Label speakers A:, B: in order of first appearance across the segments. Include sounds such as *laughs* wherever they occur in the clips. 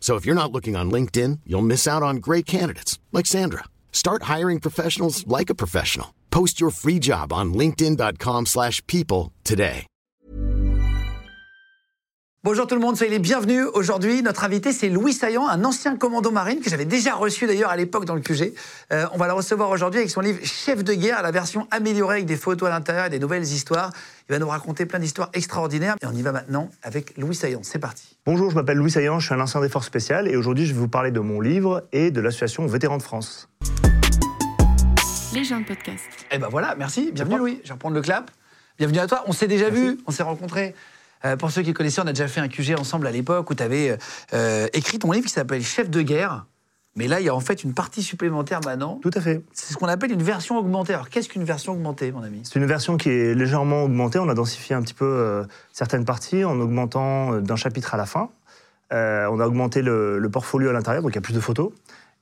A: So if you're not looking on LinkedIn, you'll miss out on great candidates like Sandra. Start hiring professionals like a professional. Post your free job on linkedin.com/people today.
B: Bonjour tout le monde, soyez les bienvenus. Aujourd'hui, notre invité, c'est Louis Saillant, un ancien commando marine que j'avais déjà reçu d'ailleurs à l'époque dans le QG. Euh, on va le recevoir aujourd'hui avec son livre Chef de guerre, la version améliorée avec des photos à l'intérieur et des nouvelles histoires. Il va nous raconter plein d'histoires extraordinaires. Et on y va maintenant avec Louis Saillant. C'est parti.
C: Bonjour, je m'appelle Louis Saillant, je suis un ancien des forces spéciales et aujourd'hui je vais vous parler de mon livre et de l'association Vétérans de France.
D: Légende podcast.
B: Eh ben voilà, merci. Bienvenue Louis. Je vais reprendre le clap. Bienvenue à toi. On s'est déjà vu, on s'est rencontrés. Euh, pour ceux qui connaissaient, on a déjà fait un QG ensemble à l'époque où tu avais écrit ton livre qui s'appelle Chef de guerre. Mais là, il y a en fait une partie supplémentaire maintenant.
C: Tout à fait.
B: C'est ce qu'on appelle une version augmentée. Alors, qu'est-ce qu'une version augmentée, mon ami?
C: C'est une version qui est légèrement augmentée, on a densifié un petit peu euh, certaines parties en augmentant euh, d'un chapitre à la fin. Euh, on a augmenté le, le portfolio à l'intérieur, donc il y a plus de photos.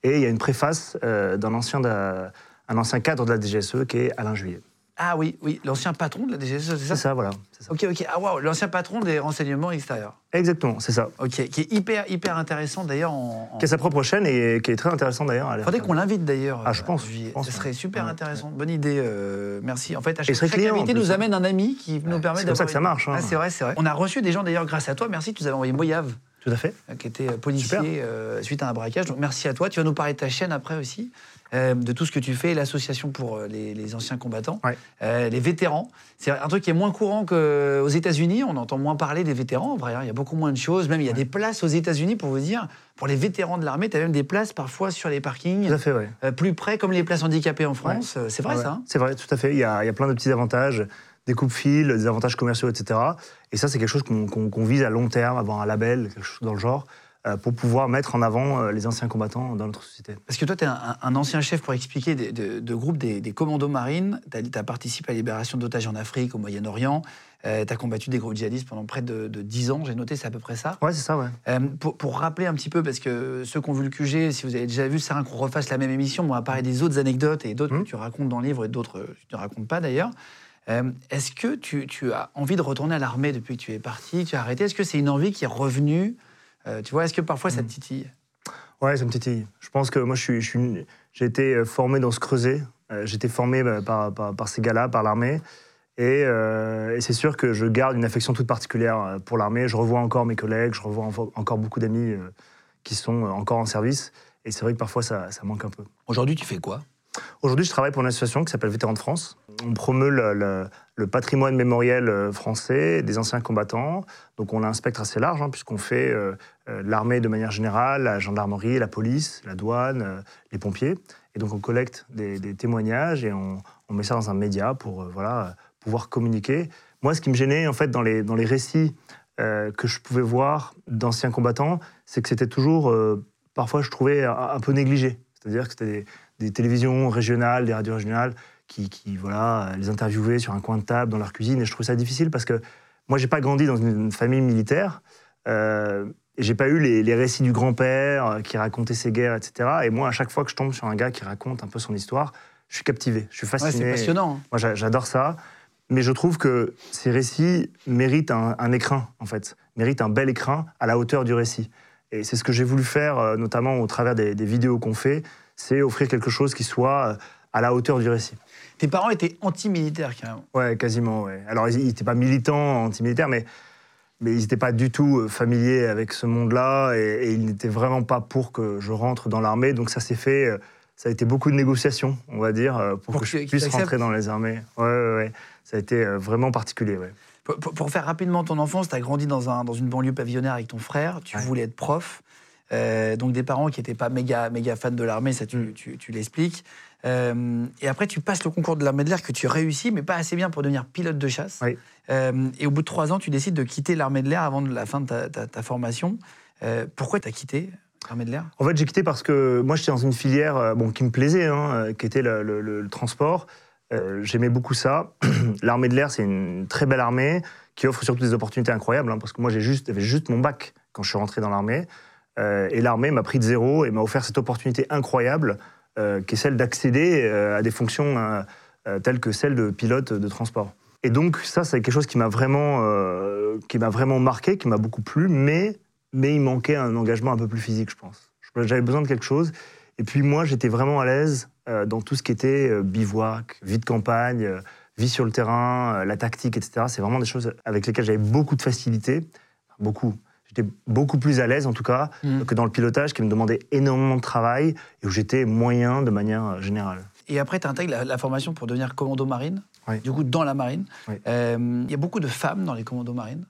C: Et il y a une préface euh, d'un ancien, un ancien cadre de la DGSE qui est Alain Juillet.
B: Ah oui, oui, l'ancien patron de la DGSE, c'est ça?
C: C'est ça, voilà. c'est ça.
B: Ok, ok. Ah waouh, l'ancien patron des renseignements extérieurs.
C: Exactement, c'est ça.
B: Ok, qui est hyper, hyper intéressant d'ailleurs. En, en-
C: Qui a sa propre chaîne et qui est très intéressant d'ailleurs. la
B: Faudrait qu'on l'invite d'ailleurs.
C: Ah, je pense,
B: Juillet.
C: je pense,
B: Ce serait super
C: Ouais,
B: intéressant. Bonne idée. euh, merci. En fait, à chaque, chaque
C: client, en
B: invité nous
C: hein.
B: amène un ami qui nous permet
C: c'est
B: d'avoir.
C: comme ça que ça marche, hein.
B: Ah, c'est vrai, c'est vrai. On a reçu des gens d'ailleurs grâce à toi. Merci. Tu nous avais envoyé Moyave,
C: Tout à fait.
B: euh, qui était euh, policier euh, suite à un braquage. Donc merci à toi. Tu vas nous parler de ta chaîne après aussi. Euh, de tout ce que tu fais, l'association pour euh, les, les anciens combattants,
C: Ouais.
B: euh, les vétérans. C'est un truc qui est moins courant qu'aux États-Unis. On entend moins parler des vétérans. En vrai, hein. il y a beaucoup moins de choses. Même il y a des places aux États-Unis pour vous dire. Pour les vétérans de l'armée, tu as même des places parfois sur les parkings.
C: Tout à fait, ouais.
B: Euh, plus près, comme les places handicapées en France. C'est vrai ça hein
C: C'est vrai, tout à fait. Il y, a, il y a plein de petits avantages, des coupes-fils, des avantages commerciaux, etc. Et ça, c'est quelque chose qu'on vise à long terme, avoir un label, quelque chose dans le genre, pour pouvoir mettre en avant euh, les anciens combattants dans notre société.
B: Parce que toi, tu es un, un ancien chef pour expliquer de, de groupe des, des commandos marines. Tu as, participé à la libération d'otages en Afrique, au Moyen-Orient. tu as combattu des groupes djihadistes pendant près de, de 10 ans. J'ai noté, c'est à peu près ça.
C: Ouais, c'est ça, ouais.
B: Euh, pour, pour rappeler un petit peu, parce que ceux qui ont vu le QG, si vous avez déjà vu, c'est rien qu'on refasse la même émission. On va parler des autres anecdotes et d'autres que tu racontes dans le livre et d'autres que tu ne racontes pas d'ailleurs. Euh, Est-ce que tu, tu as envie de retourner à l'armée depuis que tu es parti Tu as arrêté? Est-ce que c'est une envie qui est revenue Euh, Tu vois, est-ce que parfois ça te titille?
C: Ouais, ça me titille. Je pense que moi, je suis, je suis une- j'ai été euh, formé dans ce creuset. Euh, j'ai été formé bah, par, par, par ces gars-là, par l'armée. Et, euh, et c'est sûr que je garde une affection toute particulière pour l'armée. Je revois encore mes collègues, je revois encore beaucoup d'amis qui sont encore en service. Et c'est vrai que parfois, ça, ça manque un peu.
B: Aujourd'hui, tu fais quoi?
C: Aujourd'hui, je travaille pour une association qui s'appelle Vétérans de France. On promeut le, patrimoine mémoriel euh, français des anciens combattants. Donc, on a un spectre assez large, hein, puisqu'on fait euh, euh, l'armée de manière générale, la gendarmerie, la police, la douane, les pompiers. Et donc, on collecte des, témoignages et on, met ça dans un média pour pouvoir communiquer. Moi, ce qui me gênait, en fait, dans les, récits que je pouvais voir d'anciens combattants, c'est que c'était toujours, parfois, je trouvais un, un peu négligé. C'est-à-dire que c'était des, des télévisions régionales, des radios régionales qui, qui, voilà, les interviewaient sur un coin de table dans leur cuisine. Et je trouve ça difficile parce que moi, j'ai pas grandi dans une famille militaire. Euh, j'ai pas eu les, les récits du grand-père euh, qui racontait ses guerres, etc. Et moi, à chaque fois que je tombe sur un gars qui raconte un peu son histoire, je suis captivé, je suis
B: Ouais,
C: fasciné.
B: c'est passionnant. hein.
C: Moi, j'a- j'adore ça. Mais je trouve que ces récits méritent un, un écrin, en fait. Méritent un bel écrin à la hauteur du récit. Et c'est ce que j'ai voulu faire, euh, notamment au travers des, des vidéos qu'on fait, c'est offrir quelque chose qui soit euh, à la hauteur du récit.
B: Tes parents étaient anti-militaires, carrément.
C: Ouais, quasiment, ouais. Alors, ils n'étaient pas militants, antimilitaires, mais, mais ils n'étaient pas du tout euh, familiers avec ce monde-là, et, et ils n'étaient vraiment pas pour que je rentre dans l'armée. Donc, ça s'est fait... euh, Ça a été beaucoup de négociations, on va dire, pour,
B: Pour
C: que
B: que-
C: je puisse rentrer dans les armées. Ouais, ouais, ouais. Ça a été vraiment particulier, ouais.
B: Pour, pour- pour faire rapidement ton enfance, tu as grandi dans, un, dans une banlieue pavillonnaire avec ton frère, tu
C: Ouais.
B: voulais être prof. Euh, donc des parents qui n'étaient pas méga, méga fans de l'armée, ça tu, tu- tu l'expliques. Euh, et après, tu passes le concours de l'armée de l'air que tu réussis, mais pas assez bien pour devenir pilote de chasse.
C: Oui.
B: Euh, et au bout de trois ans, tu décides de quitter l'armée de l'air avant la fin de ta, ta- ta formation. Pourquoi tu as quitté l'armée de l'air?
C: En fait, j'ai quitté parce que moi, j'étais dans une filière bon, qui me plaisait, hein, qui était le, le- le- le transport. Euh, J'aimais beaucoup ça. *clears throat* l'armée de l'air, c'est une très belle armée qui offre surtout des opportunités incroyables, hein, parce que moi, j'ai juste, j'avais juste mon bac quand je suis rentré dans l'armée. Euh, et l'armée m'a pris de zéro et m'a offert cette opportunité incroyable, euh, qui est celle d'accéder euh, à des fonctions telles que celle de pilote de transport. Et donc, ça, c'est quelque chose qui m'a vraiment, vraiment marqué, qui m'a beaucoup plu, mais, mais il manquait un engagement un peu plus physique, je pense. J'avais besoin de quelque chose. Et puis, moi, j'étais vraiment à l'aise dans tout ce qui était bivouac, vie de campagne, vie sur le terrain, la tactique, etc. C'est vraiment des choses avec lesquelles j'avais beaucoup de facilité. Beaucoup. J'étais beaucoup plus à l'aise, en tout cas,
B: Mhm.
C: que dans le pilotage, qui me demandait énormément de travail et où j'étais moyen de manière euh, générale.
B: Et après, tu intègres la, la formation pour devenir commando marine,
C: Oui.
B: du coup, dans la marine.
C: Oui.
B: Euh, Il y a beaucoup de femmes dans les commandos marines.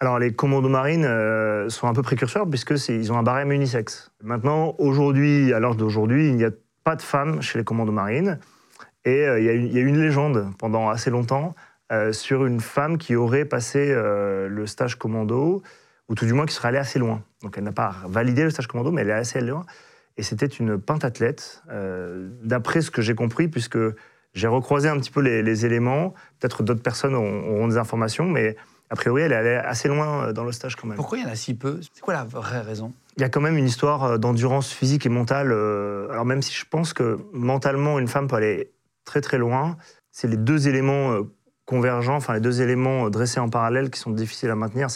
C: Alors, les commandos marines euh, sont un peu précurseurs puisqu'ils ont un barème unisexe. Maintenant, aujourd'hui, à l'heure d'aujourd'hui, il n'y a pas de femmes chez les commandos marines. Et euh, il y, a une- il y a eu une légende pendant assez longtemps sur une femme qui aurait passé le stage commando, ou tout du moins qui serait allée assez loin. Donc, elle n'a pas validé le stage commando, mais elle est assez loin. Et c'était une pentathlète, euh, d'après ce que j'ai compris, puisque j'ai recroisé un petit peu les, les éléments. Peut-être d'autres personnes auront, des informations, mais a priori, elle est allée assez loin euh, dans le stage quand même.
B: Pourquoi il y en a si peu? C'est quoi la vraie raison?
C: Il y a quand même une histoire euh, d'endurance physique et mentale. euh, Alors même si je pense que mentalement, une femme peut aller très très loin, c'est les deux éléments convergents, enfin les deux éléments dressés en parallèle qui sont difficiles à maintenir.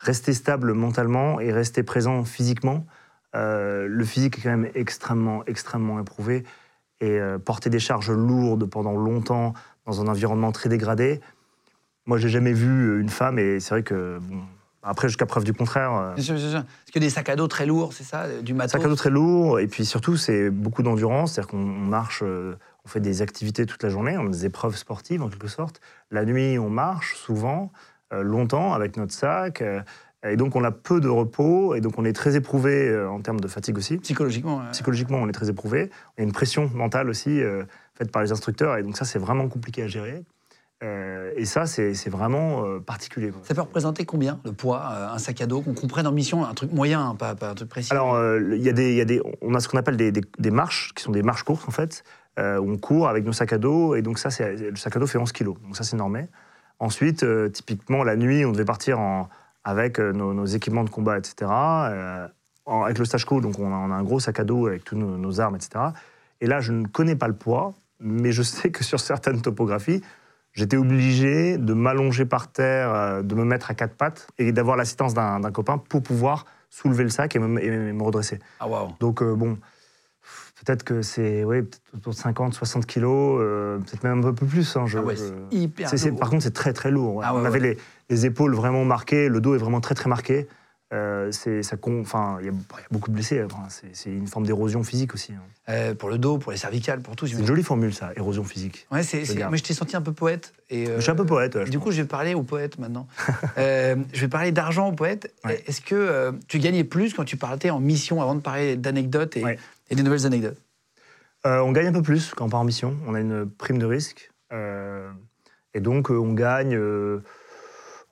C: Rester stable mentalement et rester présent physiquement. Euh, le physique est quand même extrêmement, extrêmement éprouvé. Et euh, porter des charges lourdes pendant longtemps dans un environnement très dégradé, moi j'ai jamais vu euh, une femme, et c'est vrai que, bon, après jusqu'à preuve du contraire, euh,
B: Bien sûr, bien sûr. Parce que des sacs à dos très lourds, c'est ça Du matos?
C: Sac à dos très lourd, et puis surtout, c'est beaucoup d'endurance, c'est-à-dire qu'on on marche, on fait des activités toute la journée, on a des épreuves sportives en quelque sorte. La nuit, on marche souvent, longtemps, avec notre sac, euh, et donc on a peu de repos, et donc on est très éprouvé euh, en termes de fatigue aussi.
B: Psychologiquement. euh,
C: Psychologiquement, on est très éprouvé. Il y a une pression mentale aussi euh, faite par les instructeurs, et donc ça, c'est vraiment compliqué à gérer. Euh, et ça, c'est vraiment euh, particulier. quoi.
B: Ça peut représenter combien le poids euh, Un sac à dos qu'on comprenne en mission, un truc moyen, hein, pas, pas un truc précis?
C: Alors, euh, il y a des, il y a des, on a ce qu'on appelle des, des- des marches, qui sont des marches courtes en fait, euh, où on court avec nos sacs à dos, et donc ça, c'est- le sac à dos fait 11 kilos, donc ça c'est normé. Ensuite, euh, typiquement, la nuit, on devait partir en- avec euh, nos, nos équipements de combat, etc. euh, en- avec le stage co, donc on a, on a un gros sac à dos avec toutes nos, nos armes, etc. Et là, je ne connais pas le poids, mais je sais que sur certaines topographies, j'étais obligé de m'allonger par terre, de me mettre à quatre pattes et d'avoir l'assistance d'un copain pour pouvoir soulever le sac et me, et me redresser.
B: Ah, waouh.
C: Donc, euh, bon, peut-être que c'est ouais, peut-être autour de 50, 60 kilos, euh, peut-être même un peu plus. hein, je-
B: Ah ouais,
C: je-
B: c'est hyper
C: c'est-
B: lourd.
C: Par contre, c'est très très lourd. ouais.
B: Ah ouais,
C: On avait les, les épaules vraiment marquées, le dos est vraiment très très marqué. Euh, c'est- ça con- enfin, il y, a il y a beaucoup de blessés. enfin, c'est c'est une forme d'érosion physique aussi. hein.
B: Euh, pour le dos, pour les cervicales, pour tout.
C: C'est une jolie formule, ça, érosion physique.
B: Ouais, c'est, c'est- moi, je t'ai senti un peu poète. Et, euh,
C: Je suis un peu poète. ouais,
B: Du
C: pense.
B: coup, je vais parler au poète maintenant. *laughs* Je vais parler d'argent au poète.
C: Ouais.
B: Est-ce que tu gagnais plus quand tu partais en mission avant de parler d'anecdotes et. Et des nouvelles anecdotes
C: Euh, on gagne un peu plus quand on part en mission. On a une prime de risque. Euh, et donc, euh, on gagne euh,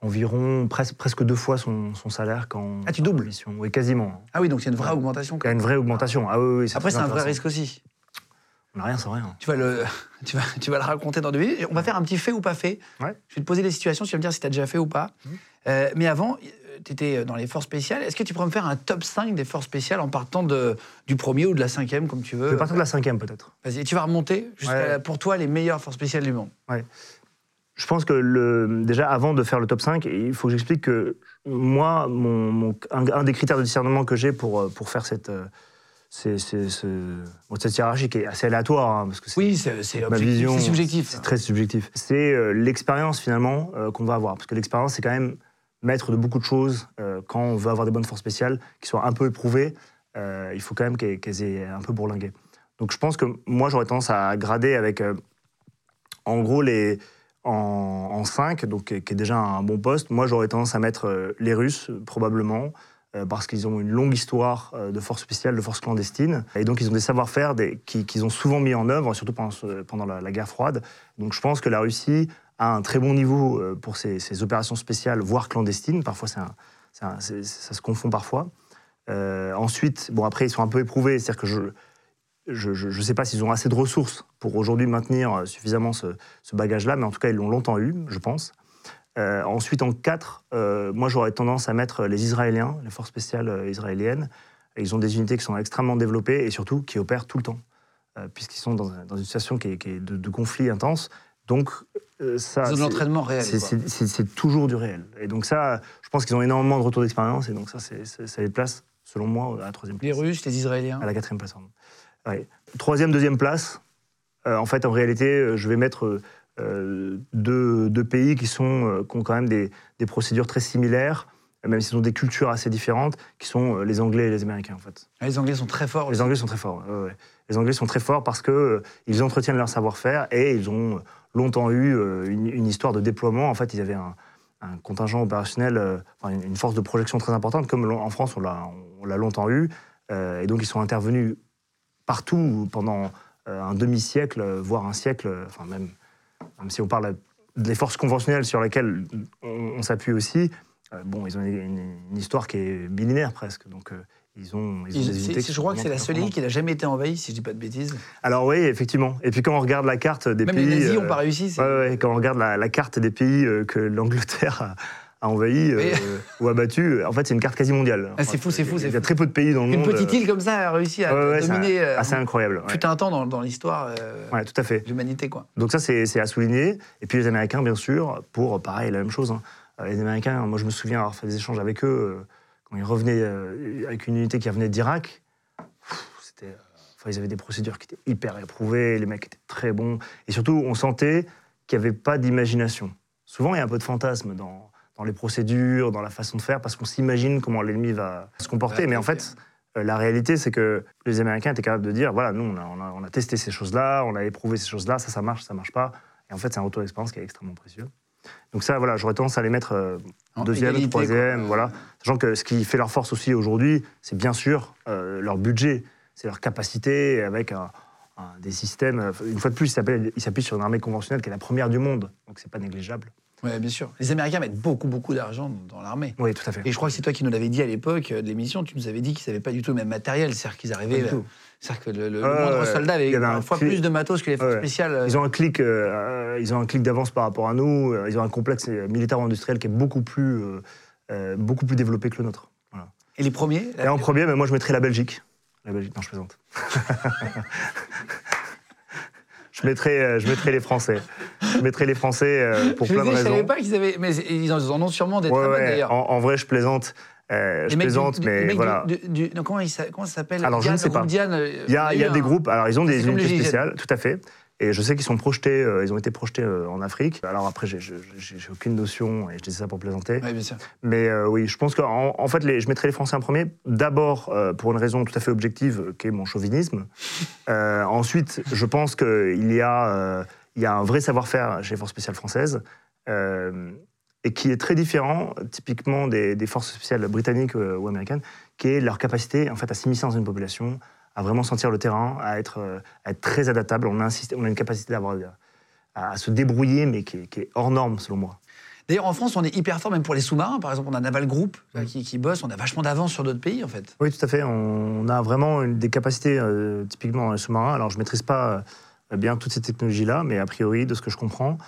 C: environ pres- presque deux fois son, son salaire quand
B: Ah, tu
C: on est en
B: doubles
C: mission. Oui, quasiment.
B: Ah oui, donc c'est une vraie augmentation.
C: Il y a une vraie augmentation. Ah oui, oui.
B: Après, c'est un vrai risque aussi.
C: On rien sans rien.
B: Tu vas, le, *laughs* tu, vas, tu vas le raconter dans deux minutes. On va faire un petit fait ou pas fait.
C: Ouais.
B: Je vais te poser des situations, tu vas me dire si tu as déjà fait ou pas. Euh, mais avant, tu étais dans les forces spéciales. Est-ce que tu pourrais me faire un top 5 des forces spéciales en partant de, du premier ou de la cinquième, comme tu
C: Je
B: veux
C: vais partir de la cinquième peut-être.
B: Vas-y, tu vas remonter jusqu'à,
C: Ouais.
B: pour toi, les meilleures forces spéciales du monde.
C: Je pense que le, déjà, avant de faire le top 5, il faut que j'explique que moi, mon, mon- un, un des critères de discernement que j'ai pour, euh, pour faire cette, c'est- c'est- ce- bon, cette hiérarchie qui est assez aléatoire, hein, parce que c'est
B: Oui, c'est, c'est
C: ma vision.
B: subjectif.
C: C'est très subjectif. C'est euh, l'expérience finalement euh, qu'on va avoir. Parce que l'expérience, c'est quand même maître de beaucoup de choses. euh, quand on veut avoir des bonnes forces spéciales qui soient un peu éprouvées, il faut quand même qu'elles qu'elles aient un peu bourlingué. Donc je pense que moi, j'aurais tendance à grader avec, en gros, les, en, 5, donc, qui est déjà un bon poste. Moi, j'aurais tendance à mettre les Russes, probablement. Euh, parce qu'ils ont une longue histoire euh, de forces spéciales, de forces clandestines. Et donc, ils ont des savoir-faire qu'ils ont souvent mis en œuvre, surtout pendant, la, guerre froide. Donc, je pense que la Russie a un très bon niveau euh, pour ses, opérations spéciales, voire clandestines. Parfois, ça se confond parfois. Ensuite, bon, après, ils sont un peu éprouvés. C'est-à-dire que je ne sais pas s'ils ont assez de ressources pour aujourd'hui maintenir suffisamment ce bagage-là, mais en tout cas, ils l'ont longtemps eu, je pense. Euh, ensuite, en 4, euh, moi, j'aurais tendance à mettre les Israéliens, les forces spéciales israéliennes. ils ont des unités qui sont extrêmement développées et surtout qui opèrent tout le temps, puisqu'ils sont dans, dans, une situation qui est, qui est de, de, conflit intense. Donc, ça.
B: C'est de l'entraînement réel.
C: C'est toujours du réel. Et donc, ça, je pense qu'ils ont énormément de retours d'expérience. Et donc, ça, ça les place selon moi, à la troisième place.
B: Les Russes, les Israéliens
C: À la quatrième place, pardon. Troisième, deuxième place. Euh, en fait, en réalité, euh, je vais mettre euh, deux, pays qui, sont, qui ont quand même des, procédures très similaires, même s'ils ont des cultures assez différentes, qui sont les Anglais et les Américains, en fait.
B: Ah, les Anglais sont très forts.
C: Les Anglais sont très forts, Les Anglais sont très forts parce qu'ils entretiennent leur savoir-faire et ils ont longtemps eu une, histoire de déploiement. En fait, ils avaient un, un contingent opérationnel, une force de projection très importante, comme en France, on l'a on l'a longtemps eu. Euh, et donc, ils sont intervenus partout pendant euh, un demi-siècle, voire un siècle, enfin, même, même si on parle des forces conventionnelles sur lesquelles on, s'appuie aussi, euh, bon, ils ont une, histoire qui est millénaire presque. Donc, ils ont,
B: ils ont des unités Je crois que c'est la seule île qui n'a jamais été envahie, si je ne dis pas de bêtises.
C: Alors oui, effectivement. Et puis quand on regarde la carte des pays...
B: Même les nazis n'ont pas réussi.
C: Ouais, quand on regarde la, la, carte des pays que l'Angleterre a, a envahi euh, *laughs* ou abattu. En fait, c'est une carte quasi mondiale.
B: Ah, c'est fou, c'est fou.
C: Il y a très peu de pays dans le
B: monde.
C: Une
B: petite île comme ça a réussi à dominer.
C: C'est assez incroyable.
B: Tout un temps dans, dans l'histoire
C: euh, tout à fait.
B: de l'humanité. Quoi.
C: Donc ça, c'est à souligner. Et puis les Américains, bien sûr, pour, pareil, la même chose. Hein. Euh, les Américains, moi, je me souviens avoir fait des échanges avec eux quand ils revenaient avec une unité qui revenait d'Irak. C'était... Enfin, ils avaient des procédures qui étaient hyper éprouvées, les mecs étaient très bons. Et surtout, on sentait qu'il n'y avait pas d'imagination. Souvent, il y a un peu de fantasme dans, dans les procédures, dans la façon de faire, parce qu'on s'imagine comment l'ennemi va se comporter. Mais en fait, euh, la réalité, c'est que les Américains étaient capables de dire voilà, nous, on a, testé ces choses-là, on a éprouvé ces choses-là, ça, ça marche, ça marche pas. Et en fait, c'est un retour d'expérience qui est extrêmement précieux. Donc ça, voilà, j'aurais tendance à les mettre euh, en deuxième, troisième, voilà. Sachant que ce qui fait leur force aussi aujourd'hui, c'est bien sûr euh, leur budget, c'est leur capacité avec des systèmes. Une fois de plus, ils s'appuient sur une armée conventionnelle qui est la première du monde, donc c'est pas négligeable.
B: Oui, bien sûr. Les Américains mettent beaucoup, beaucoup d'argent dans l'armée.
C: Oui, tout à fait.
B: Et je crois que c'est toi qui nous l'avais dit à l'époque euh, de l'émission, tu nous avais dit qu'ils n'avaient pas du tout le même matériel. C'est-à-dire qu'ils arrivaient. Euh, c'est-à-dire que le, le moindre soldat avait, une fois plus de matos que les forces spéciales. Euh.
C: Ils ont un clic, ils ont un clic d'avance par rapport à nous. Ils ont un complexe militaire-industriel qui est beaucoup plus, beaucoup plus développé que le nôtre.
B: Et les premiers
C: Et en premier, mais moi je mettrais la Belgique. La Belgique, non, je plaisante. *laughs* je mettrais, euh, je mettrais les Français. Je mettrais les Français euh, pour plein de raisons. Je
B: savais pas qu'ils avaient, mais ils en ont sûrement des très d'ailleurs.
C: En, vrai, je plaisante. Euh, je plaisante, mais voilà.
B: comment, comment, ça s'appelle?
C: Alors, je ne sais pas. il y a, il y a des groupes, alors ils ont des unités spéciales, tout à fait. Et je sais qu'ils sont projetés, euh, ils ont été projetés euh, en Afrique. Alors après, j'ai aucune notion, et je dis ça pour plaisanter.
B: Oui, bien sûr.
C: Mais euh, oui, je pense qu'en en fait, les, je mettrais les Français en premier, d'abord pour une raison tout à fait objective, qui est mon chauvinisme. ensuite, je pense qu'il y, a, il y a un vrai savoir-faire chez les forces spéciales françaises. et qui est très différent typiquement des, des forces spéciales britanniques ou américaines, qui est leur capacité en fait à s'immiscer dans une population, à vraiment sentir le terrain, à être, euh, être très adaptable. On a, on a une capacité d'avoir, à, se débrouiller, mais qui est, hors norme, selon moi.
B: D'ailleurs, en France, on est hyper fort, même pour les sous-marins. Par exemple, on a Naval Group qui, qui, bosse, on a vachement d'avance sur d'autres pays, en fait.
C: Oui, tout à fait. On a vraiment des capacités, euh, typiquement dans les sous-marins. Alors, je ne maîtrise pas euh, bien toutes ces technologies-là, mais a priori, de ce que je comprends,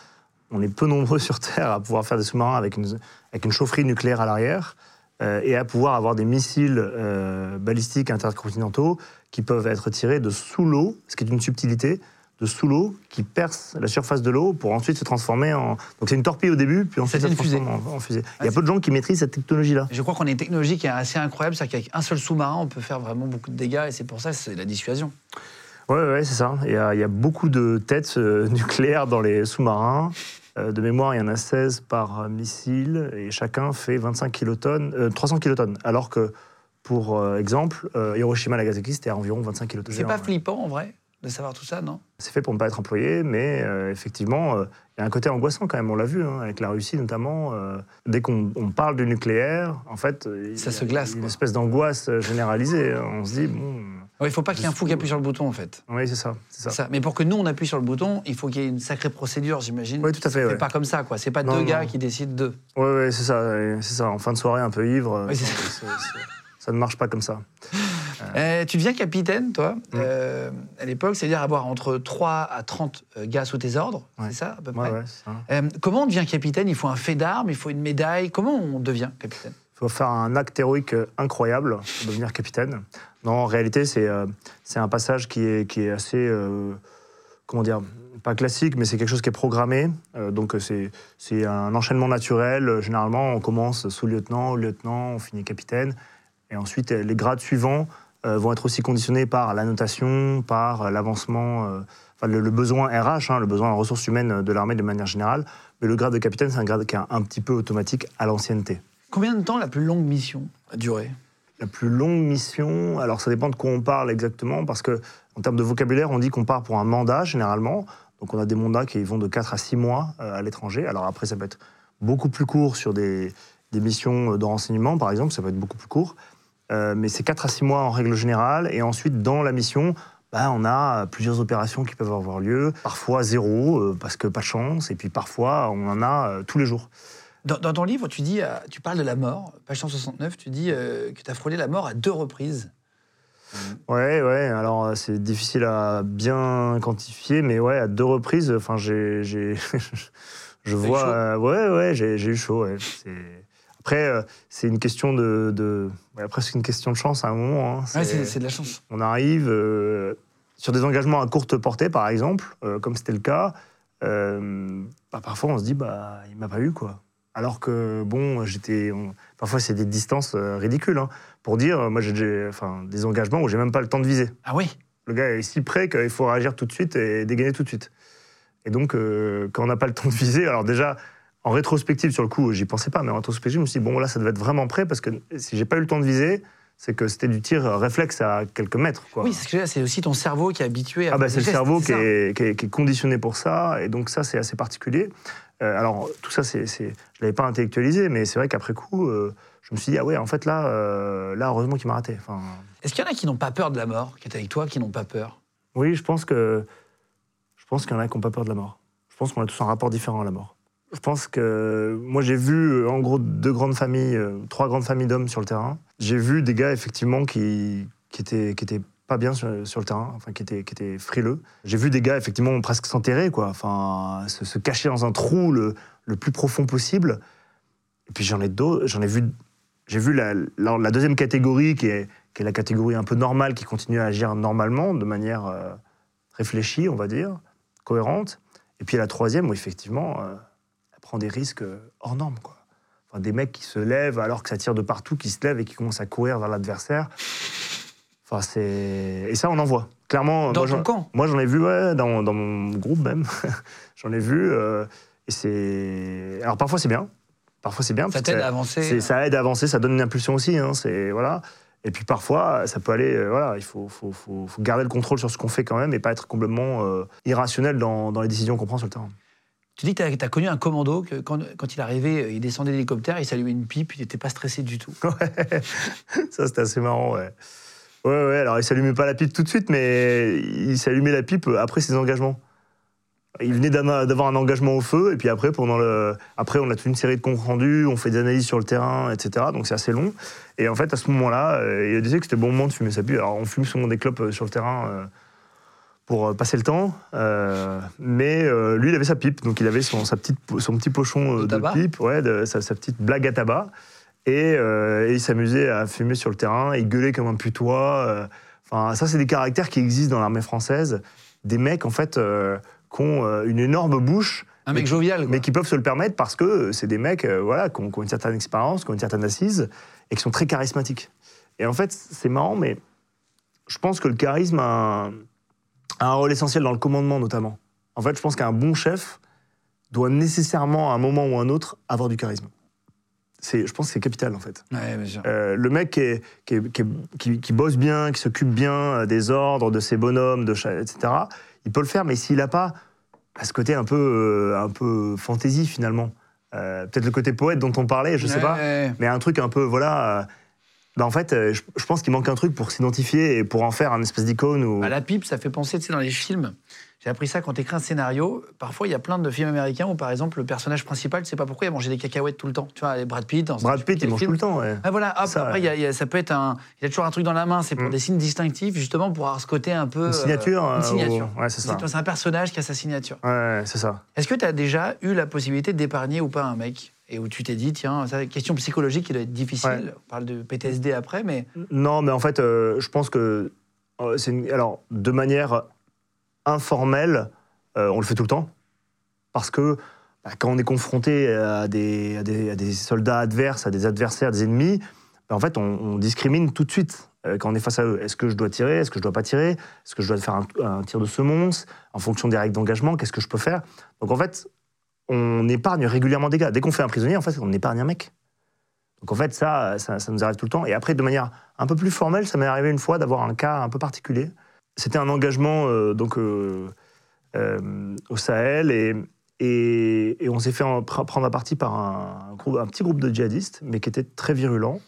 C: on est peu nombreux *laughs* sur Terre à pouvoir faire des sous-marins avec une, avec une chaufferie nucléaire à l'arrière. Euh, et à pouvoir avoir des missiles euh, balistiques intercontinentaux qui peuvent être tirés de sous l'eau, ce qui est une subtilité, de sous l'eau qui perce la surface de l'eau pour ensuite se transformer en. Donc c'est une torpille au début, puis ensuite ça se transforme en, fusée. Il y a ah, peu de gens qui maîtrisent cette technologie-là.
B: Je crois qu'on a une technologie qui est assez incroyable, c'est qu'avec un seul sous-marin, on peut faire vraiment beaucoup de dégâts, et c'est pour ça que c'est la dissuasion.
C: Oui, ouais, c'est ça. Il y, a, il y, a, beaucoup de têtes euh, *laughs* nucléaires dans les sous-marins. Euh, de mémoire, il y en a 16 par missile et chacun fait 25 kilotonnes, 300 euh, kilotonnes. Alors que, pour euh, exemple, Hiroshima Nagasaki, c'était environ 25 kilotonnes.
B: C'est pas flippant en vrai de savoir tout ça, non?
C: C'est fait pour ne pas être employé, mais effectivement, il y a un côté angoissant quand même, on l'a vu, hein, avec la Russie notamment. dès qu'on parle du nucléaire, en fait,
B: ça se glace.
C: une espèce d'angoisse généralisée. Hein. On se dit, bon,
B: il ne faut pas qu'il y ait un fou qui appuie sur le bouton, en fait.
C: Oui, c'est ça,
B: ça. Mais pour que nous, on appuie sur le bouton, il faut qu'il y ait une sacrée procédure, j'imagine.
C: Oui, tout à fait.
B: C'est pas comme ça, quoi. C'est pas deux gars qui décident d'eux.
C: Oui, oui, c'est ça. C'est ça. En fin de soirée, un peu ivre. Ça ne marche pas comme ça. *laughs*
B: Euh, tu deviens capitaine, toi,
C: Mm.
B: euh, à l'époque, c'est-à-dire avoir entre 3 à 30 euh, gars sous tes ordres,
C: Ouais.
B: c'est ça, à peu
C: Ouais,
B: près
C: ouais, ça.
B: Euh, Comment on devient capitaine? Il faut un fait d'armes, il faut une médaille. Comment on devient capitaine?
C: Il faut faire un acte héroïque euh, incroyable pour devenir capitaine. Non, en réalité, c'est euh, un passage qui est, assez. euh, comment dire Pas classique, mais c'est quelque chose qui est programmé. Donc, c'est un enchaînement naturel. Généralement, on commence sous-lieutenant, lieutenant, on finit capitaine. Et ensuite, les grades suivants vont être aussi conditionnés par la notation, par l'avancement. Enfin, le, besoin RH, hein, le besoin en ressources humaines de l'armée de manière générale. Mais le grade de capitaine, c'est un grade qui est un petit peu automatique à l'ancienneté.
B: Combien de temps la plus longue mission a duré
C: La plus longue mission, alors ça dépend de quoi on parle exactement, parce que en termes de vocabulaire, on dit qu'on part pour un mandat généralement. Donc on a des mandats qui vont de 4 à 6 mois euh, à l'étranger. Alors après, ça peut être beaucoup plus court sur des, missions de renseignement, par exemple, ça peut être beaucoup plus court. Euh, mais c'est 4 à 6 mois en règle générale. Et ensuite, dans la mission, bah, on a plusieurs opérations qui peuvent avoir lieu. Parfois zéro, euh, parce que pas de chance. Et puis parfois, on en a euh, tous les jours.
B: Dans, dans ton livre, tu, dis, euh, tu parles de la mort, page 169, tu dis euh, que tu as frôlé la mort à deux reprises.
C: Ouais, ouais. Alors euh, c'est difficile à bien quantifier, mais ouais, à deux reprises. Enfin, j'ai, j'ai- *laughs* je vois. euh, ouais, ouais, j'ai, eu chaud. ouais. Après, euh, c'est une question de, de ouais, une question de chance à un moment. hein.
B: Ouais,
C: C'est-
B: de la chance.
C: on arrive sur des engagements à courte portée, par exemple, comme c'était le cas. bah, parfois, on se dit, bah, il m'a pas eu, quoi. Alors que, bon, j'étais. Parfois, c'est des distances euh, ridicules. hein. Pour dire, euh, moi, j'ai j'ai- enfin, des engagements où j'ai même pas le temps de viser.
B: Ah oui
C: Le gars est si près qu'il faut réagir tout de suite et dégainer tout de suite. Et donc, euh, quand on n'a pas le temps de viser, alors déjà, en rétrospective, sur le coup, j'y pensais pas, mais en rétrospective, je me suis dit, bon, là, ça devait être vraiment prêt parce que si j'ai pas eu le temps de viser, c'est que c'était du tir réflexe à quelques mètres. Quoi.
B: Oui, c'est aussi ton cerveau qui est habitué à
C: Ah bah c'est le cerveau qui est, qui, est, qui est conditionné pour ça, et donc ça c'est assez particulier. Euh, alors tout ça, c'est, je l'avais pas intellectualisé, mais c'est vrai qu'après coup, euh, je me suis dit ah ouais en fait là, euh, là heureusement qu'il m'a raté. Enfin,
B: Est-ce qu'il y en a qui n'ont pas peur de la mort, qui étaient avec toi, qui n'ont pas peur?
C: Oui, je pense que je pense qu'il y en a qui n'ont pas peur de la mort. Je pense qu'on a tous un rapport différent à la mort. Je pense que moi j'ai vu euh, en gros deux grandes familles, euh, trois grandes familles d'hommes sur le terrain. J'ai vu des gars effectivement qui, qui étaient qui étaient pas bien sur, le terrain, enfin qui étaient qui étaient frileux. J'ai vu des gars effectivement presque s'enterrer quoi, enfin se, cacher dans un trou le, le plus profond possible. Et puis j'en ai d'autres, j'en ai vu, j'ai vu la, deuxième catégorie qui est qui est la catégorie un peu normale qui continue à agir normalement de manière euh, réfléchie, on va dire, cohérente. Et puis la troisième où effectivement prend des risques euh, hors normes quoi. Enfin, des mecs qui se lèvent alors que ça tire de partout, qui se lèvent et qui commencent à courir vers l'adversaire. Enfin, c'est... Et ça, on en voit. Clairement,
B: Dans
C: moi,
B: ton
C: j'en-
B: camp?
C: Moi, j'en ai vu, ouais, dans, dans mon groupe même. *laughs* j'en ai vu. euh, et c'est... Alors, parfois, c'est bien. Parfois, c'est bien.
B: Ça t'aide à avancer
C: Ça aide à avancer, ça donne une impulsion aussi. hein, c'est... Voilà. Et puis, parfois, ça peut aller... euh, voilà, il faut, faut, faut, faut garder le contrôle sur ce qu'on fait quand même et pas être complètement euh, irrationnel dans, dans les décisions qu'on prend sur le terrain.
B: Tu dis que tu as, connu un commando, que quand, il arrivait, il descendait de l'hélicoptère, il s'allumait une pipe, il n'était pas stressé du tout. *laughs*
C: Ouais, ça c'était assez marrant, ouais. Ouais, ouais, alors il s'allumait pas la pipe tout de suite, mais il s'allumait la pipe après ses engagements. Il venait d'avoir un engagement au feu, et puis après, pendant le... après, on a toute une série de comptes rendus, on fait des analyses sur le terrain, etc. Donc c'est assez long. Et en fait, à ce moment-là, euh, il disait que c'était bon moment de fumer sa pipe. Alors on fume souvent des clopes euh, sur le terrain euh, pour euh, passer le temps, euh, mais euh, lui, il avait sa pipe, donc il avait son, sa petite, son petit pochon
B: De
C: pipe, ouais, de, sa, sa petite blague à tabac. Et, euh, et il s'amusait à fumer sur le terrain, il gueulait comme un putois. Enfin, ça, c'est des caractères qui existent dans l'armée française. Des mecs, en fait, qui ont une énorme bouche,
B: Un mec jovial. quoi.
C: mais qui peuvent se le permettre parce que c'est des mecs voilà, qui ont, qui ont une certaine expérience, qui ont une certaine assise et qui sont très charismatiques. Et en fait, c'est marrant, mais je pense que le charisme a un, a un rôle essentiel dans le commandement, notamment. En fait, je pense qu'un bon chef doit nécessairement, à un moment ou à un autre, avoir du charisme. C'est, je pense que c'est capital, en fait.
B: Ouais, bien sûr.
C: Euh, le mec qui, est- qui, est- qui est- qui- qui bosse bien, qui s'occupe bien euh, des ordres, de ses bonhommes, de etc., il peut le faire, mais s'il n'a pas à ce côté un peu, euh, un peu fantaisie, finalement, euh, peut-être le côté poète dont on parlait, je sais
B: Ouais,
C: pas,
B: ouais.
C: mais un truc un peu, voilà. Bah, en fait, euh, je, pense qu'il manque un truc pour s'identifier et pour en faire un espèce d'icône. Ou...
B: Bah, la pipe, ça fait penser, tu sais, dans les films. J'ai appris ça quand tu écris un scénario. Parfois, il y a plein de films américains où, par exemple, le personnage principal, tu sais pas pourquoi, il a mangé des cacahuètes tout le temps. Tu vois, les Brad Pitt. Dans
C: Brad Pitt, il mange
B: film
C: tout le temps, ouais.
B: Ah, voilà, hop,
C: Ça,
B: après, il y a- il y a- ça peut être un. Il a toujours un truc dans la main, c'est pour
C: Mm.
B: des signes distinctifs, justement, pour avoir ce côté un peu.
C: Une
B: euh,
C: signature. euh,
B: une signature.
C: ou- Ouais, c'est ça.
B: C'est un personnage qui a sa signature.
C: Ouais, c'est ça.
B: Est-ce que tu as déjà eu la possibilité d'épargner ou pas un mec? Et où tu t'es dit, tiens, ça, question psychologique qui doit être difficile.
C: Ouais.
B: On parle de PTSD après, mais.
C: Non, mais en fait, euh, je pense que euh, c'est une- alors de manière informelle, euh, on le fait tout le temps, parce que bah, quand on est confronté à des, à des- à des soldats adverses, à des adversaires, des ennemis, bah, en fait, on, on discrimine tout de suite quand on est face à eux. Est-ce que je dois tirer? Est-ce que je dois pas tirer? Est-ce que je dois faire un, un tir de semonce En fonction des règles d'engagement, qu'est-ce que je peux faire? Donc en fait, on épargne régulièrement des gars. Dès qu'on fait un prisonnier, en fait, on épargne un mec. Donc en fait, ça, ça, nous arrive tout le temps. Et après, de manière un peu plus formelle, ça m'est arrivé une fois d'avoir un cas un peu particulier. C'était un engagement euh, donc euh, euh, au Sahel et, on s'est fait en- pr- prendre à partie par un, petit groupe de djihadistes, mais qui était très virulent.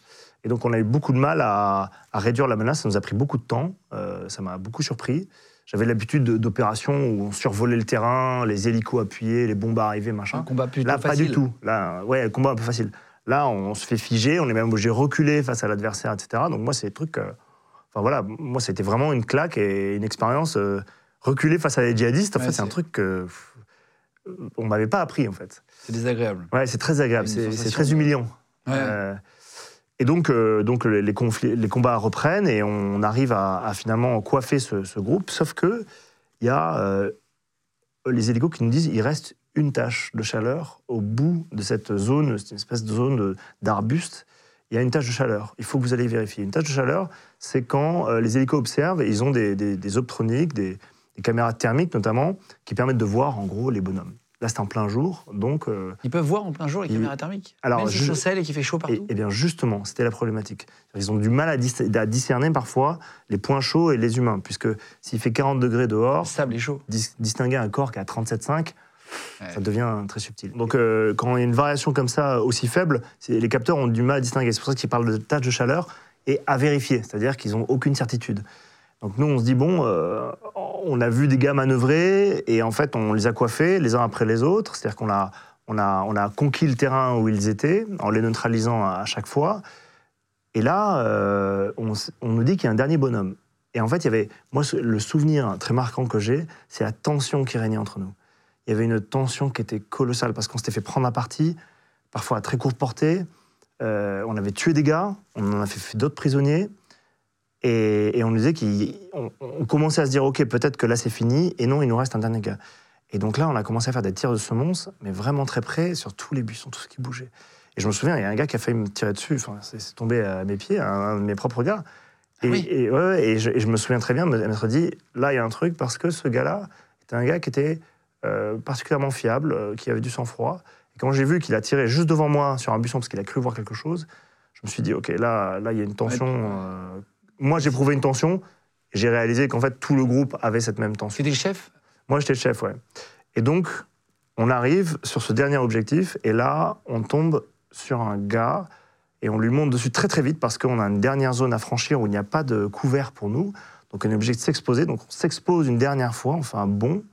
C: Et donc on a eu beaucoup de mal à, à réduire la menace. Ça nous a pris beaucoup de temps. Ça m'a beaucoup surpris. J'avais l'habitude de- d'opérations où on survolait le terrain, les hélicos appuyés, les bombes arrivées, machin.
B: Un combat plutôt
C: Là,
B: facile.
C: pas du tout. Là, ouais, combat un peu facile. Là, on se fait figer, on est même obligé de reculer face à l'adversaire, etc. Donc moi, c'est des trucs. euh, Enfin voilà, moi, c'était vraiment une claque et une expérience. euh, reculer face à des djihadistes, en
B: Ouais,
C: fait, c'est un truc que pff, on m'avait pas appris, en fait.
B: C'est désagréable.
C: Ouais, c'est très agréable, c'est très humiliant.
B: Ouais.
C: Euh, et donc, euh, donc les, combats reprennent et on arrive à, finalement coiffer ce, groupe. Sauf que il y a euh, les hélicos qui nous disent il reste une tache de chaleur au bout de cette zone, cette espèce de zone de- d'arbuste. Il y a une tache de chaleur. Il faut que vous allez vérifier. Une tache de chaleur, c'est quand euh, les hélicos observent et ils ont des optroniques, des, des caméras thermiques notamment, qui permettent de voir en gros les bonhommes. Là, c'est en plein jour, donc euh,
B: Ils peuvent voir en plein jour les
C: Il-
B: caméras thermiques
C: Alors,
B: Même si sel et qu'il fait chaud partout
C: et bien justement, c'était la problématique. Ils ont du mal à, dis- à discerner parfois les points chauds et les humains, puisque s'il fait 40 degrés
B: Le
C: dehors,
B: sable est chaud.
C: dis- distinguer un corps qui est à 37,5,
B: Ouais.
C: ça devient très subtil. Donc euh, quand il y a une variation comme ça aussi faible, les capteurs ont du mal à distinguer. C'est pour ça qu'ils parlent de tâches de chaleur et à vérifier, c'est-à-dire qu'ils n'ont aucune certitude. Donc nous, on se dit, bon, euh, on a vu des gars manœuvrer et en fait, on les a coiffés les uns après les autres, c'est-à-dire qu'on a, on a, on a conquis le terrain où ils étaient en les neutralisant à chaque fois. Et là, euh, on, nous dit qu'il y a un dernier bonhomme. Et en fait, il y avait, moi, le souvenir très marquant que j'ai, c'est la tension qui régnait entre nous. Il y avait une tension qui était colossale parce qu'on s'était fait prendre à partie, parfois à très courte portée. Euh, on avait tué des gars, on en a fait d'autres prisonniers. Et, et on nous disait qu'on on commençait à se dire, OK, peut-être que là c'est fini. Et non, il nous reste un dernier gars. Et donc là, on a commencé à faire des tirs de semonce, mais vraiment très près, sur tous les buissons, tout ce qui bougeait. Et je me souviens, il y a un gars qui a failli me tirer dessus, enfin, c'est tombé à mes pieds, un, un de mes propres gars. Et,
B: Ah oui.
C: et, ouais, ouais, et je, et je me souviens très bien m'être dit, là, il y a un truc, parce que ce gars-là était un gars qui était euh, particulièrement fiable, euh, qui avait du sang-froid. Et quand j'ai vu qu'il a tiré juste devant moi sur un buisson parce qu'il a cru voir quelque chose, je me suis dit, OK, là, là il y a une tension. euh, moi, j'ai prouvé une tension. J'ai réalisé qu'en fait, tout le groupe avait cette même tension.
B: C'était le chef?
C: Moi, j'étais le chef, ouais. Et donc, on arrive sur ce dernier objectif, et là, on tombe sur un gars, et on lui monte dessus très très vite parce qu'on a une dernière zone à franchir où il n'y a pas de couvert pour nous. Donc, on est obligé de s'exposer. Donc, on s'expose une dernière fois, on fait un bond.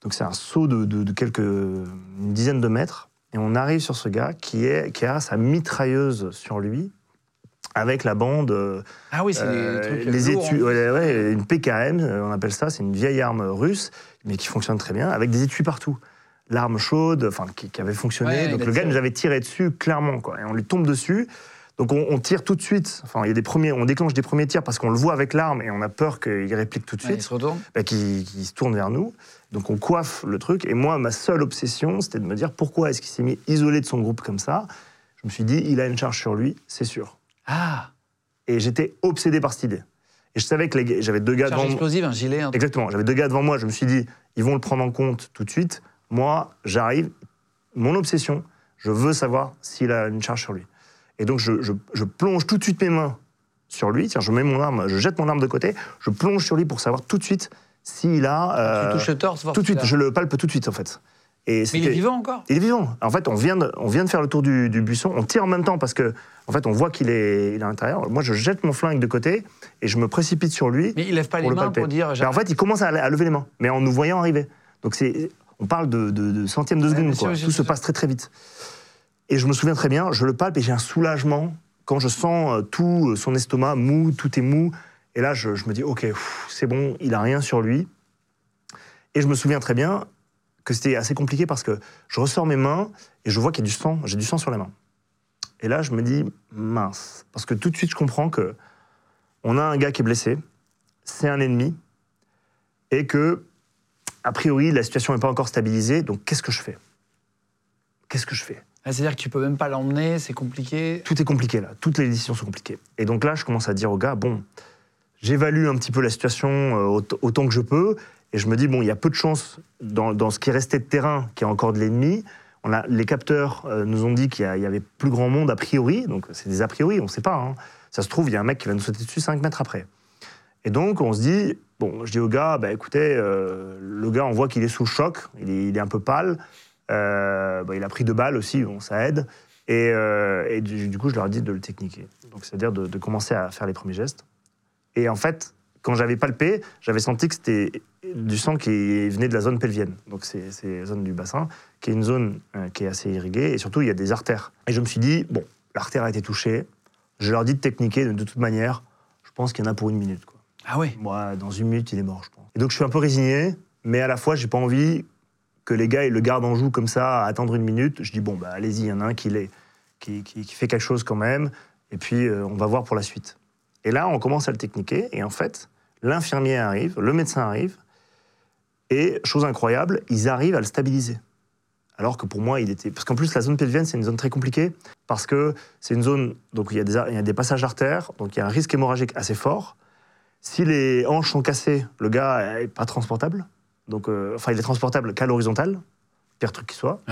C: Donc, c'est un saut de, de- de quelques une dizaine de mètres, et on arrive sur ce gars qui, est, qui a sa mitrailleuse sur lui, avec la bande. euh,
B: Ah oui, c'est
C: euh,
B: les trucs
C: les
B: lourds,
C: étuis,
B: hein.
C: ouais, ouais, une PKM, euh, on appelle ça, c'est une vieille arme russe, mais qui fonctionne très bien, avec des étuis partout. L'arme chaude, enfin, qui, qui avait fonctionné.
B: Ouais,
C: donc le gars nous avait tiré dessus clairement, quoi. Et on lui tombe dessus. Donc on, on tire tout de suite. Enfin, il y a des premiers, on déclenche des premiers tirs parce qu'on le voit avec l'arme et on a peur qu'il réplique tout de
B: Ouais, il
C: suite,
B: se retourne.
C: bah, qu'il qu'il se tourne vers nous. Donc on coiffe le truc. Et moi, ma seule obsession, c'était de me dire pourquoi est-ce qu'il s'est mis isolé de son groupe comme ça. Je me suis dit, il a une charge sur lui, c'est sûr.
B: Ah
C: Et j'étais obsédé par cette idée. Et je savais que les j'avais deux gars
B: Charge
C: devant moi.
B: explosive, un gilet. un.
C: Exactement. J'avais deux gars devant moi. Je me suis dit, ils vont le prendre en compte tout de suite. Moi, j'arrive. Mon obsession, je veux savoir s'il a une charge sur lui. Et donc, je, je- je plonge tout de suite mes mains sur lui. Tiens, je mets mon arme, je jette mon arme de côté. Je plonge sur lui pour savoir tout de suite s'il a.
B: Tu
C: euh,
B: touches le torse,
C: tout de suite. Je le palpe tout de suite, en fait.
B: Mais il est vivant encore?
C: Il est vivant. En fait, on vient de, on vient de faire le tour du, buisson. On tire en même temps parce que, en fait, on voit qu'il est, il est à l'intérieur. Moi, je jette mon flingue de côté et je me précipite sur lui.
B: Mais il lève pas les mains pour dire.
C: Ben, en fait, il commence à, lever les mains, mais en nous voyant arriver. Donc c'est, on parle de, de, centièmes de seconde. Tout se passe très très vite. Et je me souviens très bien. Je le palpe et j'ai un soulagement quand je sens euh, tout euh, son estomac mou, tout est mou. Et là, je, me dis, ok, c'est bon, il a rien sur lui. Et je me souviens très bien, que c'était assez compliqué parce que je ressors mes mains et je vois qu'il y a du sang, j'ai du sang sur les mains. Et là, je me dis, mince, parce que tout de suite, je comprends que on a un gars qui est blessé, c'est un ennemi, et que, a priori, la situation n'est pas encore stabilisée, donc qu'est-ce que je fais? Qu'est-ce que je fais?
B: Ah, C'est-à-dire que tu peux même pas l'emmener, c'est compliqué.
C: Tout est compliqué là, toutes les décisions sont compliquées. Et donc là, je commence à dire au gars, bon, j'évalue un petit peu la situation euh, autant que je peux, et je me dis, bon, il y a peu de chances dans, ce qui restait de terrain qu'il y a encore de l'ennemi. On a, les capteurs euh, nous ont dit qu'il y, avait plus grand monde a priori, donc c'est des a priori, on ne sait pas. Hein. Ça se trouve, il y a un mec qui va nous sauter dessus 5 mètres après. Et donc, on se dit, bon, je dis au gars, bah, écoutez, euh, le gars, on voit qu'il est sous choc, il est, un peu pâle, euh, bah, il a pris deux balles aussi, bon, ça aide. Et, du, coup, je leur dit de le techniquer. C'est-à-dire de, commencer à faire les premiers gestes. Et en fait, quand j'avais palpé, j'avais senti que c'était du sang qui venait de la zone pelvienne. Donc c'est la zone du bassin, qui est une zone euh, qui est assez irriguée, et surtout il y a des artères. Et je me suis dit, bon, l'artère a été touchée, je leur dis de techniquer, de, toute manière, je pense qu'il y en a pour une minute. Quoi.
B: Ah oui
C: Moi, dans une minute, il est mort, je pense. Et donc je suis un peu résigné, mais à la fois, j'ai pas envie que les gars ils le gardent en joue comme ça, à attendre une minute. Je dis, bon, bah allez-y, il y en a un qui, qui, qui, qui, fait quelque chose quand même, et puis euh, on va voir pour la suite. Et là, on commence à le techniquer, et en fait, l'infirmier arrive, le médecin arrive, et, chose incroyable, ils arrivent à le stabiliser. Alors que pour moi, il était. Parce qu'en plus, la zone pelvienne, c'est une zone très compliquée, parce que c'est une zone. Donc, il y, a des, il y a des passages d'artères, donc il y a un risque hémorragique assez fort. Si les hanches sont cassées, le gars n'est pas transportable. Donc, euh, enfin, il est transportable qu'à l'horizontale, pire truc qui soit.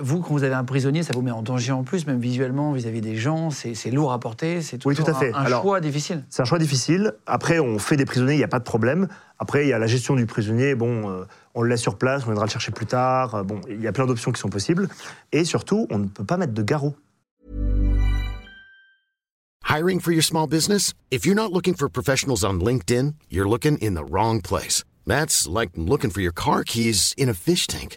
B: Vous, quand vous avez un prisonnier, ça vous met en danger en plus, même visuellement, vis-à-vis des gens, c'est lourd à porter, c'est tout,
C: oui, tout à fait.
B: un, choix difficile.
C: C'est un choix difficile. Après, on fait des prisonniers, il n'y a pas de problème. Après, il y a la gestion du prisonnier, bon, euh, on le laisse sur place, on viendra le chercher plus tard. Euh, bon, il y a plein d'options qui sont possibles. Et surtout, on ne peut pas mettre de garrot.
A: Hiring for your small business? If you're not looking for professionals on LinkedIn, you're looking in the wrong place. That's like looking for your car keys in a fish tank.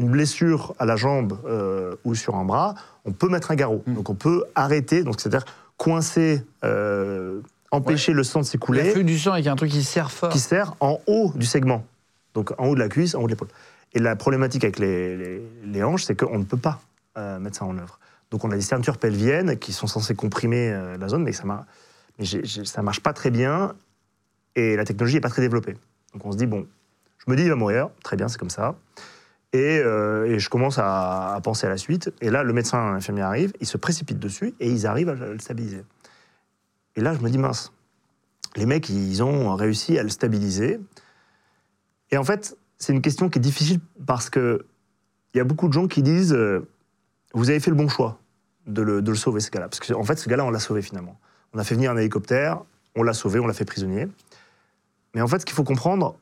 C: une blessure à la jambe euh, ou sur un bras, on peut mettre un garrot. Mm. Donc on peut arrêter, donc c'est-à-dire coincer, euh, empêcher le sang de s'écouler.
B: Le flux du sang avec un truc qui serre fort.
C: Qui sert en haut du segment. Donc en haut de la cuisse, en haut de l'épaule. Et la problématique avec les, les, hanches, c'est qu'on ne peut pas euh, mettre ça en œuvre. Donc on a des ceintures pelviennes qui sont censées comprimer la zone, mais ça ne marche pas très bien et la technologie n'est pas très développée. Donc on se dit, bon, je me dis, il va mourir, très bien, c'est comme ça. Euh, et, je commence à, penser à la suite. Et là, le médecin infirmier arrive, il se précipite dessus et ils arrivent à le stabiliser. Et là, je me dis, mince, les mecs, ils ont réussi à le stabiliser. Et en fait, c'est une question qui est difficile parce qu'il y a beaucoup de gens qui disent, euh, vous avez fait le bon choix de le, sauver, ce gars-là. Parce qu'en en fait, ce gars-là, on l'a sauvé finalement. On a fait venir un hélicoptère, on l'a sauvé, on l'a fait prisonnier. Mais en fait, ce qu'il faut comprendre,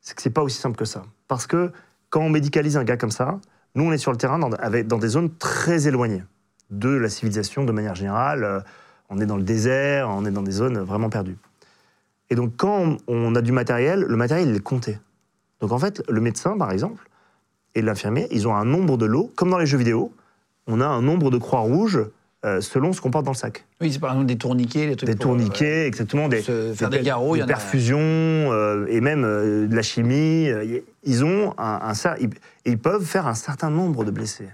C: c'est que c'est pas aussi simple que ça. Parce que quand on médicalise un gars comme ça, nous, on est sur le terrain dans, des zones très éloignées de la civilisation de manière générale. Euh, on est dans le désert, on est dans des zones vraiment perdues. Et donc, quand on a du matériel, le matériel, il est compté. Donc, en fait, le médecin, par exemple, et l'infirmier, ils ont un nombre de lots, comme dans les jeux vidéo, on a un nombre de croix rouges euh, selon ce qu'on porte dans le sac.
B: Oui, c'est par exemple des tourniquets,
C: des
B: trucs
C: Des tourniquets, euh, exactement. Des,
B: faire des, garrots,
C: des perfusions euh, et même de la chimie. ils ont un, ils, peuvent faire un certain nombre de blessés.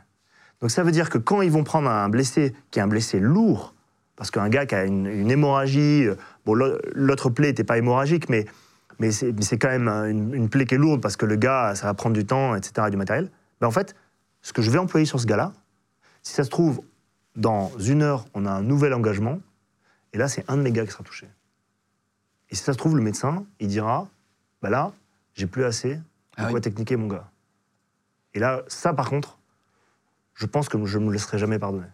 C: Donc ça veut dire que quand ils vont prendre un blessé qui est un blessé lourd, parce qu'un gars qui a une, hémorragie, bon l'autre plaie n'était pas hémorragique, mais mais c'est quand même une, plaie qui est lourde parce que le gars, ça va prendre du temps, etc., du matériel. Ben en fait, ce que je vais employer sur ce gars-là, si ça se trouve, dans une heure, on a un nouvel engagement, et là, c'est un de mes gars qui sera touché. Et si ça se trouve, le médecin, il dira, bah là, j'ai plus assez,
B: Ah
C: pourquoi
B: oui.
C: techniquer mon gars Et là, ça, par contre, je pense que je ne me laisserai jamais pardonner.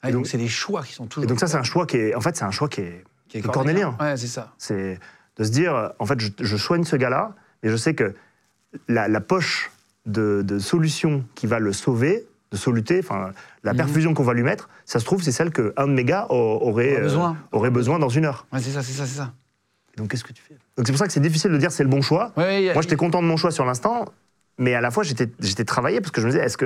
B: Ah,
C: Et
B: donc c'est les choix qui sont toujours.
C: Et donc ça, c'est un choix qui est, en fait, c'est un choix qui est,
B: qui est
C: de cornélien.
B: Ouais, c'est ça.
C: C'est de se dire, en fait, je, je soigne ce gars-là, et je sais que la, la poche de, de solution qui va le sauver, de soluté, enfin, la
B: Mhm.
C: perfusion qu'on va lui mettre, ça se trouve, c'est celle qu'un de mes gars aurait,
B: Aura besoin.
C: aurait besoin dans une heure.
B: Ouais, c'est ça, c'est ça, c'est ça.
C: Donc qu'est-ce que tu fais? Donc c'est pour ça que c'est difficile de dire c'est le bon choix.
B: Ouais, ouais,
C: Moi, j'étais content de mon choix sur l'instant, mais à la fois, j'étais travaillé parce que je me disais, est-ce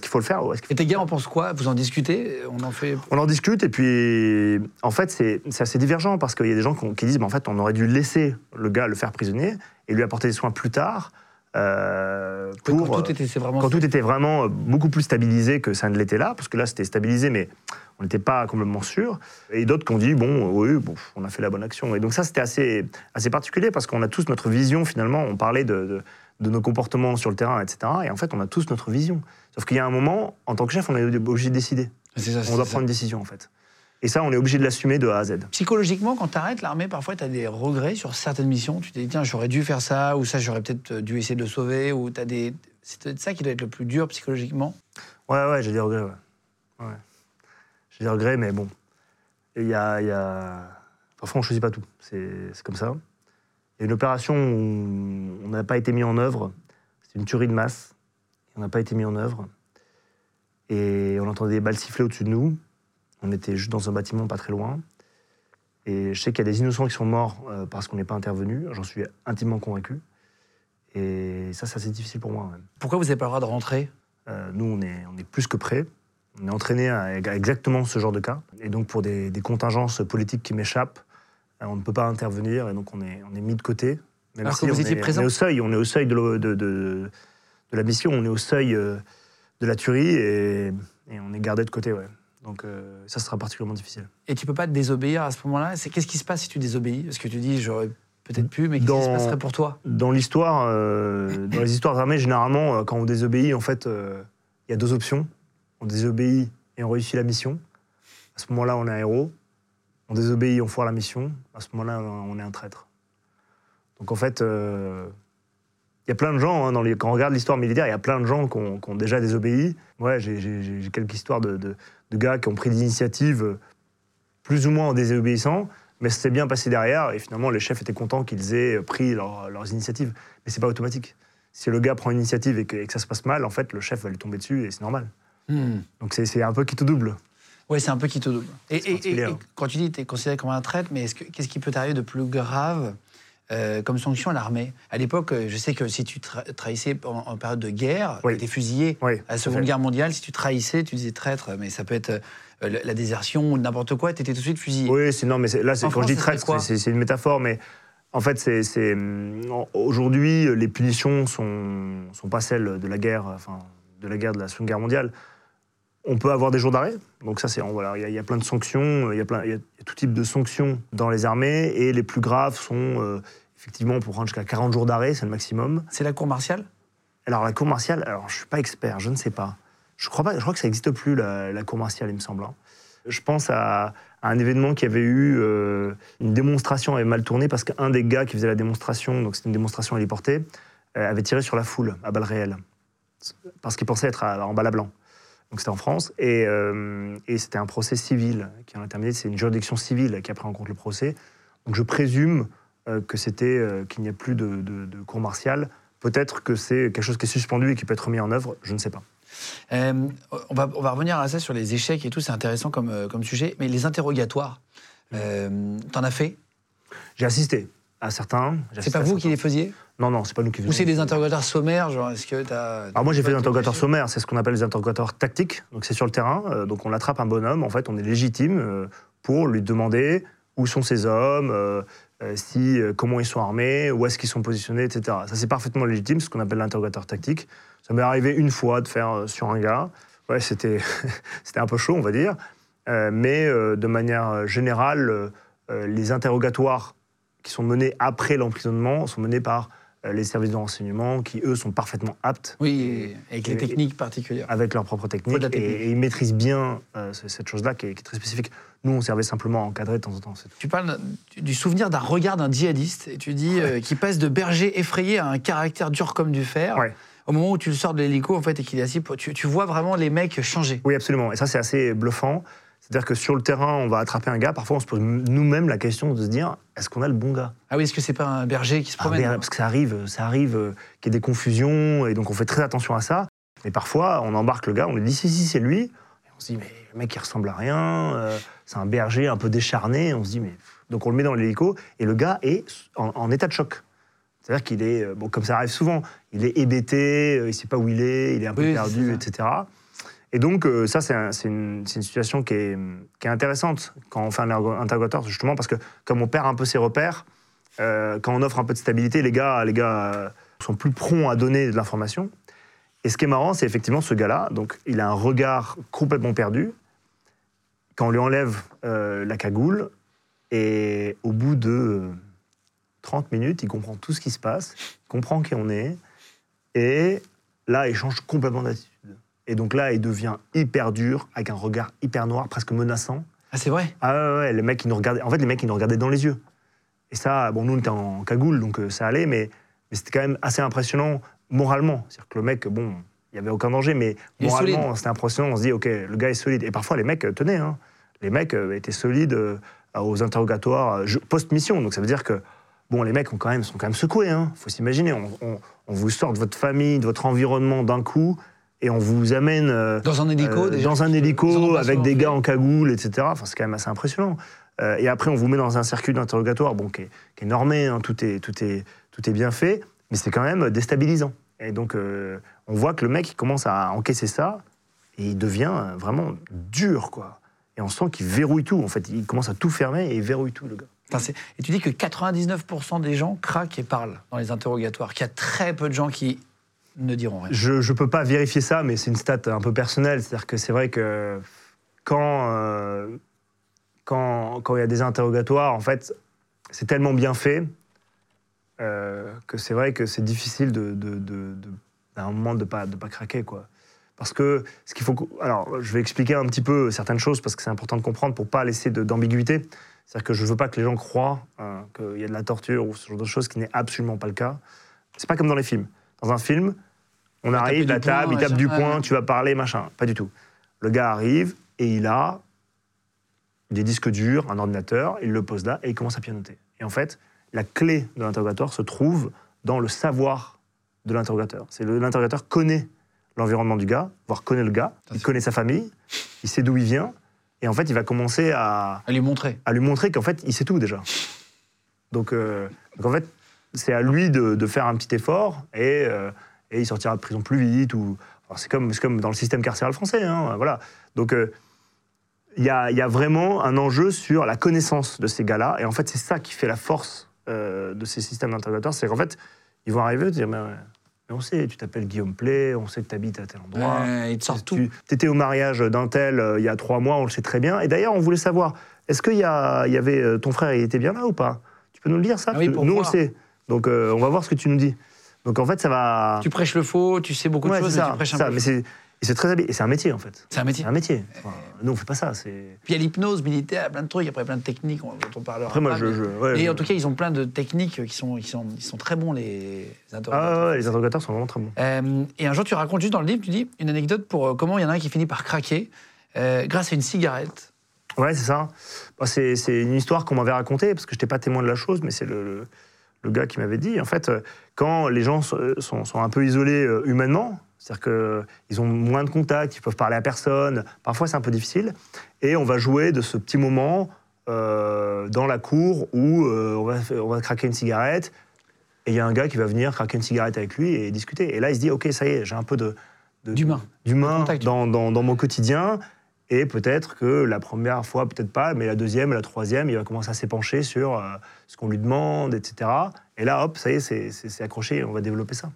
C: qu'il faut le faire ou faut
B: Et tes gars en pensent quoi? Vous en discutez? On en fait.
C: On en discute et puis en fait c'est assez divergent parce qu'il y a des gens qui, qui disent bah, en fait on aurait dû laisser le gars le faire prisonnier et lui apporter des soins plus tard euh,
B: Oui,
C: pour
B: quand tout était, vraiment.
C: quand tout était vraiment euh, beaucoup plus stabilisé que ça ne l'était là parce que là c'était stabilisé mais on n'était pas complètement sûr et d'autres qui ont dit bon oui bon, on a fait la bonne action et donc ça c'était assez assez particulier parce qu'on a tous notre vision finalement on parlait de, de de nos comportements sur le terrain, etc. Et en fait, on a tous notre vision. Sauf qu'il y a un moment, en tant que chef, on est obligé de décider.
B: Ça,
C: On doit
B: ça.
C: prendre une décision, en fait. Et ça, on est obligé de l'assumer de A à Z.
B: Psychologiquement, quand tu arrêtes l'armée, parfois tu as des regrets sur certaines missions. Tu te dis, tiens, j'aurais dû faire ça, ou ça, j'aurais peut-être dû essayer de le sauver, ou tu as des. C'est peut-être ça qui doit être le plus dur psychologiquement.
C: Ouais, ouais, j'ai des regrets, ouais. Ouais. J'ai des regrets, mais bon. Il y a, y a... Parfois, on ne choisit pas tout. C'est c'est comme ça. Il y a une opération où on n'a pas été mis en œuvre. C'est une tuerie de masse. On n'a pas été mis en œuvre. Et on entendait des balles siffler au-dessus de nous. On était juste dans un bâtiment pas très loin. Et je sais qu'il y a des innocents qui sont morts euh, parce qu'on n'est pas intervenu. J'en suis intimement convaincu. Et ça, c'est assez difficile pour moi. même.
B: Pourquoi vous n'avez pas le droit de rentrer?
C: Euh, nous, on est, on est plus que prêts. On est entraîné à, exactement ce genre de cas. Et donc, pour des, des contingences politiques qui m'échappent, euh, on ne peut pas intervenir. Et donc, on est, on est mis de côté. Même
B: Alors que vous
C: on
B: étiez
C: est,
B: présent.
C: On est au seuil, on est au seuil de, l'o- de, de- de la mission, on est au seuil de la tuerie et, et on est gardé de côté. Ouais. Donc, euh, ça sera particulièrement difficile.
B: et tu peux pas te désobéir à ce moment-là? C'est Qu'est-ce qui se passe si tu désobéis? Parce que tu dis, j'aurais peut-être pu, mais qu'est-ce qui se passerait pour toi?
C: Dans l'histoire, euh, dans les histoires armées, généralement, euh, quand on désobéit, en fait, euh, il y a deux options. On désobéit et on réussit la mission. À ce moment-là, on est un héros. On désobéit, on foire la mission. À ce moment-là, on est un traître. Donc en fait, euh, il y a plein de gens, hein, dans les, quand on regarde l'histoire militaire, il y a plein de gens qui ont, qui ont déjà désobéi. Ouais, j'ai- quelques histoires de, de- de gars qui ont pris des initiatives euh, plus ou moins en désobéissant, mais c'était bien passé derrière, et finalement les chefs étaient contents qu'ils aient pris leur- leurs initiatives. Mais c'est pas automatique. Si le gars prend une initiative et que, et que ça se passe mal, en fait, le chef va lui tomber dessus, et c'est normal.
B: Hmm.
C: Donc c'est- un peu qui te double.
B: Ouais, c'est un peu qui te double. Et,
C: hein.
B: quand tu dis que tu es considéré comme un traître, mais est-ce que- qu'est-ce qui peut t'arriver de plus grave euh, comme sanction à l'armée À l'époque, euh, je sais que si tu tra- trahissais en, en période de guerre,
C: Oui.
B: tu étais fusillé.
C: Oui,
B: À la Seconde. Guerre mondiale, si tu trahissais, tu disais traître, mais ça peut être euh, la, désertion ou n'importe quoi, tu étais tout de suite fusillé.
C: Oui, c'est non, mais là, quand je
B: France,
C: dis
B: ça serait
C: traître, c'est une métaphore, mais en fait, c'est hum, aujourd'hui, les punitions sont sont pas celles de la guerre, enfin de la guerre de la Seconde Guerre mondiale. On peut avoir des jours d'arrêt, donc ça, c'est voilà, il y, a- il y a plein de sanctions, il y a plein, il y a tout type de sanctions dans les armées, et les plus graves sont euh, effectivement pour rendre jusqu'à 40 jours d'arrêt, c'est le maximum.
B: C'est la cour martiale?
C: Alors la cour martiale, alors je suis pas expert, je ne sais pas. Je crois pas, je crois que ça n'existe plus la, la cour martiale, il me semble. hein. Je pense à, à un événement qui avait eu euh, une démonstration avait mal tourné parce qu'un des gars qui faisait la démonstration, donc c'était une démonstration héliportée, euh, avait tiré sur la foule à balles réelles parce qu'il pensait être à- en balle à blanc. Donc c'était en France et, euh, et c'était un procès civil qui en a terminé. C'est une juridiction civile qui a pris en compte le procès. Donc je présume que c'était euh, qu'il n'y a plus de, de- de cour martiale. Peut-être que c'est quelque chose qui est suspendu et qui peut être mis en œuvre. Je ne sais pas.
B: Euh, on, va, on va revenir à ça sur les échecs et tout, c'est intéressant comme, euh, comme sujet. Mais les interrogatoires, euh, t'en as fait?
C: J'ai assisté à certains.
B: C'est pas vous qui les faisiez?
C: Non, non, c'est pas nous qui
B: Ou
C: faisons.
B: c'est des interrogatoires sommaires Genre, est-ce que t'as.
C: Alors moi j'ai fait des interrogatoires sommaires, c'est ce qu'on appelle les interrogatoires tactiques. Donc c'est sur le terrain, euh, donc on attrape un bonhomme, en fait on est légitime euh, pour lui demander où sont ces hommes, euh, euh, si, euh, comment ils sont armés, où est-ce qu'ils sont positionnés, etc. Ça c'est parfaitement légitime, ce qu'on appelle l'interrogatoire tactique. Ça m'est arrivé une fois de faire euh, sur un gars. Ouais, c'était *laughs* c'était un peu chaud, on va dire. Euh, mais euh, de manière générale, euh, euh, les interrogatoires qui sont menés après l'emprisonnement sont menés par euh, les services de renseignement qui, eux, sont parfaitement aptes
B: Oui, avec les techniques particulières.
C: avec leurs propres techniques
B: technique.
C: et, et ils maîtrisent bien euh, ce- cette chose-là qui est très spécifique. Nous, on servait simplement à encadrer de temps en temps.
B: Tu parles du- souvenir d'un regard d'un djihadiste et tu dis euh, qu'il passe de berger effrayé à un caractère dur comme du fer.
C: Ouais.
B: Au moment où tu le sors de l'hélico en fait et qu'il est assis, tu, tu vois vraiment les mecs changer.
C: Oui, absolument. Et ça, c'est assez bluffant. C'est-à-dire que sur le terrain, on va attraper un gars. Parfois, on se pose nous-mêmes la question de se dire est-ce qu'on a le bon gars?
B: Ah oui, est-ce que c'est pas un berger qui se promène?
C: Parce que ça arrive, ça arrive euh, qu'il y ait des confusions, et donc on fait très attention à ça. Mais parfois, on embarque le gars, on lui dit si, si, c'est lui. Et on se dit mais le mec, il ressemble à rien. euh, c'est un berger un peu décharné. On se dit mais. Donc on le met dans l'hélico, et le gars est en, en état de choc. C'est-à-dire qu'il est, euh, bon, comme ça arrive souvent, il est hébété, euh, il ne sait pas où il est, il est un peu
B: Oui,
C: perdu, etc. Et donc, euh, ça, c'est un- c'est une, situation qui est, qui est intéressante quand on fait un interrogatoire, justement, parce que comme on perd un peu ses repères, euh, quand on offre un peu de stabilité, les gars, les gars euh, sont plus prompts à donner de l'information. Et ce qui est marrant, c'est effectivement ce gars-là, donc il a un regard complètement perdu. Quand on lui enlève euh, la cagoule, et au bout de euh, 30 minutes, il comprend tout ce qui se passe, il comprend qui on est, et là, il change complètement d'attitude. Et donc là, il devient hyper dur, avec un regard hyper noir, presque menaçant.
B: Ah c'est vrai?
C: Ah ouais, ouais, les mecs, ils nous regardaient. En fait, les mecs, ils nous regardaient dans les yeux. Et ça, bon, nous, on était en cagoule, donc euh, ça allait, mais, mais c'était quand même assez impressionnant moralement. C'est-à-dire que le mec, bon, il n'y avait aucun danger, mais
B: Il
C: moralement, c'était impressionnant. On se dit, OK, le gars est solide. Et parfois, les mecs euh, tenaient. hein. Les mecs euh, étaient solides euh, aux interrogatoires euh, post-mission. Donc ça veut dire que, bon, les mecs ont quand même, sont quand même secoués. Il faut s'imaginer. On, on- on vous sort de votre famille, de votre environnement d'un coup, et on vous amène. euh,
B: Dans un hélico
C: euh,
B: déjà
C: dans un hélico avec des gars en cagoule, etc. Enfin, c'est quand même assez impressionnant. Euh, et après, on vous met dans un circuit d'interrogatoire bon, qui, est, qui est normé, hein, tout, est, tout, est, tout est bien fait, mais c'est quand même déstabilisant. Et donc, on voit que le mec, il commence à encaisser ça, et il devient vraiment dur, quoi. Et on sent qu'il verrouille tout, en fait. Il commence à tout fermer et il verrouille tout, le gars.
B: Et tu dis que 99% des gens craquent et parlent dans les interrogatoires, qu'il y a très peu de gens qui ne diront rien.
C: Je ne peux pas vérifier ça, mais c'est une stat un peu personnelle. C'est-à-dire que c'est vrai que quand, euh, quand, quand il y a des interrogatoires, en fait, c'est tellement bien fait euh, que c'est vrai que c'est difficile de, de, de- de- à un moment de ne pas, de pas craquer. Quoi. Parce que ce qu'il faut. Alors, je vais expliquer un petit peu certaines choses parce que c'est important de comprendre pour pas laisser d'ambiguïté. C'est-à-dire que je ne veux pas que les gens croient hein, qu'il y a de la torture ou ce genre de choses, qui n'est absolument pas le cas. C'est pas comme dans les films. Dans un film, on arrive, la table, il tape du poing, tu vas parler, machin. Pas du tout. Le gars arrive et il a des disques durs, un ordinateur, il le pose là et il commence à pianoter. Et en fait, la clé de l'interrogatoire se trouve dans le savoir de l'interrogateur. C'est l'interrogateur connaît l'environnement du gars, voire connaît le gars,
B: Ça,
C: il connaît sa famille, il sait d'où il vient, et en fait, il va commencer à,
B: À lui montrer.
C: à lui montrer qu'en fait, il sait tout déjà. Donc, euh, donc en fait, c'est à lui de, de faire un petit effort et, euh, et il sortira de prison plus vite. Ou, c'est, comme, dans le système carcéral français. hein, voilà. Donc, euh, il y, a, il y a vraiment un enjeu sur la connaissance de ces gars-là. Et en fait, c'est ça qui fait la force de ces systèmes d'interrogateurs. C'est qu'en fait, ils vont arriver et dire mais on sait, tu t'appelles Guillaume Play, on sait que tu habites à tel endroit.
B: Ouais, ils te sortent tout.
C: Tu étais au mariage d'un tel euh, il y a trois mois, on le sait très bien. Et d'ailleurs, on voulait savoir, est-ce qu'il y, y avait euh, ton frère, il était bien là ou pas? Tu peux nous le dire ça?
B: Ah oui,
C: Nous, on le sait. Donc, euh, on va voir ce que tu nous dis. Donc, en fait, ça va.
B: Tu prêches le faux, tu sais beaucoup
C: Ouais,
B: de choses,
C: c'est
B: mais
C: ça.
B: tu prêches un
C: ça,
B: peu.
C: mais c'est, et c'est très habile. Et c'est un métier, en fait.
B: C'est un métier.
C: C'est un métier. Enfin, nous, on fait pas ça. C'est...
B: Puis il y a l'hypnose militaire, plein de trucs, après plein de techniques on- dont on parlera.
C: Après, moi,
B: pas,
C: je.
B: mais-
C: je- ouais,
B: Et
C: je-
B: en tout cas, ils ont plein de techniques qui sont, qui sont, ils sont très bons, les
C: Ah,
B: interrogateurs.
C: ouais, ouais, les interrogateurs sont vraiment très bons.
B: Euh, et un jour, tu racontes juste dans le livre, tu dis une anecdote pour euh, comment il y en a un qui finit par craquer euh, grâce à une cigarette.
C: Ouais, c'est ça. Bah, c'est, c'est une histoire qu'on m'avait racontée, parce que je n'étais pas témoin de la chose, mais c'est le, le- le gars qui m'avait dit. En fait, quand les gens sont, sont- sont un peu isolés humainement, c'est-à-dire qu'ils ont moins de contacts, ils peuvent parler à personne, parfois c'est un peu difficile, et on va jouer de ce petit moment euh, dans la cour où euh, on, va, on va craquer une cigarette, et il y a un gars qui va venir craquer une cigarette avec lui et discuter. Et là, il se dit, OK, ça y est, j'ai un peu de...
B: D'humain.
C: D'humain dans, dans- dans mon quotidien. Et peut-être que la première fois, peut-être pas, mais la deuxième, la troisième, il va commencer à s'épancher sur euh, ce qu'on lui demande, etc. Et là, hop, ça y est, c'est accroché, on va développer ça.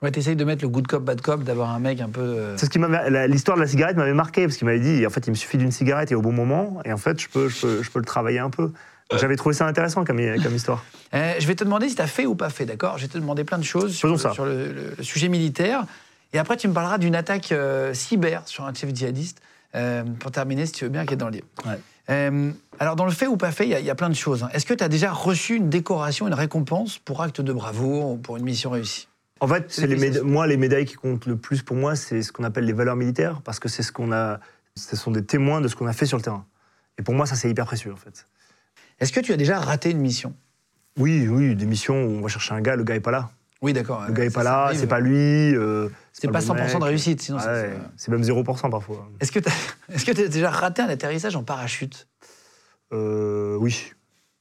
B: Ouais, t'essayes de mettre le good cop, bad cop, d'avoir un mec un peu. euh,
C: C'est ce qui m'avait- L'histoire de la cigarette m'avait marqué, parce qu'il m'avait dit, en fait, il me suffit d'une cigarette et au bon moment, et en fait, je peux, je peux, je peux le travailler un peu. J'avais trouvé ça intéressant comme, comme histoire.
B: Euh, je vais te demander si tu as fait ou pas fait, d'accord? Je vais te demander plein de choses sur,
C: Faisons
B: le,
C: ça.
B: sur le- le- le sujet militaire. Et après, tu me parleras d'une attaque euh, cyber sur un chef djihadiste. euh, pour terminer, si tu veux bien, qui est dans le livre.
C: Ouais.
B: Euh, alors, dans le fait ou pas fait, il y, a- il y a plein de choses. hein. Est-ce que tu as déjà reçu une décoration, une récompense pour acte de bravoure ou pour une mission réussie?
C: En fait,
B: C'est
C: les moi, les médailles qui comptent le plus pour moi, c'est ce qu'on appelle les valeurs militaires, parce que c'est ce qu'on a. Ce sont des témoins de ce qu'on a fait sur le terrain. Et pour moi, ça, c'est hyper précieux, en fait.
B: Est-ce que tu as déjà raté une mission?
C: Oui, oui, des missions où on va chercher un gars, le gars est pas là.
B: Oui, d'accord.
C: Le gars est
B: Ça,
C: pas là, c'est pas lui. euh,
B: C'est pas
C: le bon
B: 100% de réussite, sinon ça-
C: Ouais, c'est même 0% parfois.
B: Est-ce que tu as, *laughs* déjà raté un atterrissage en parachute?
C: Euh, oui.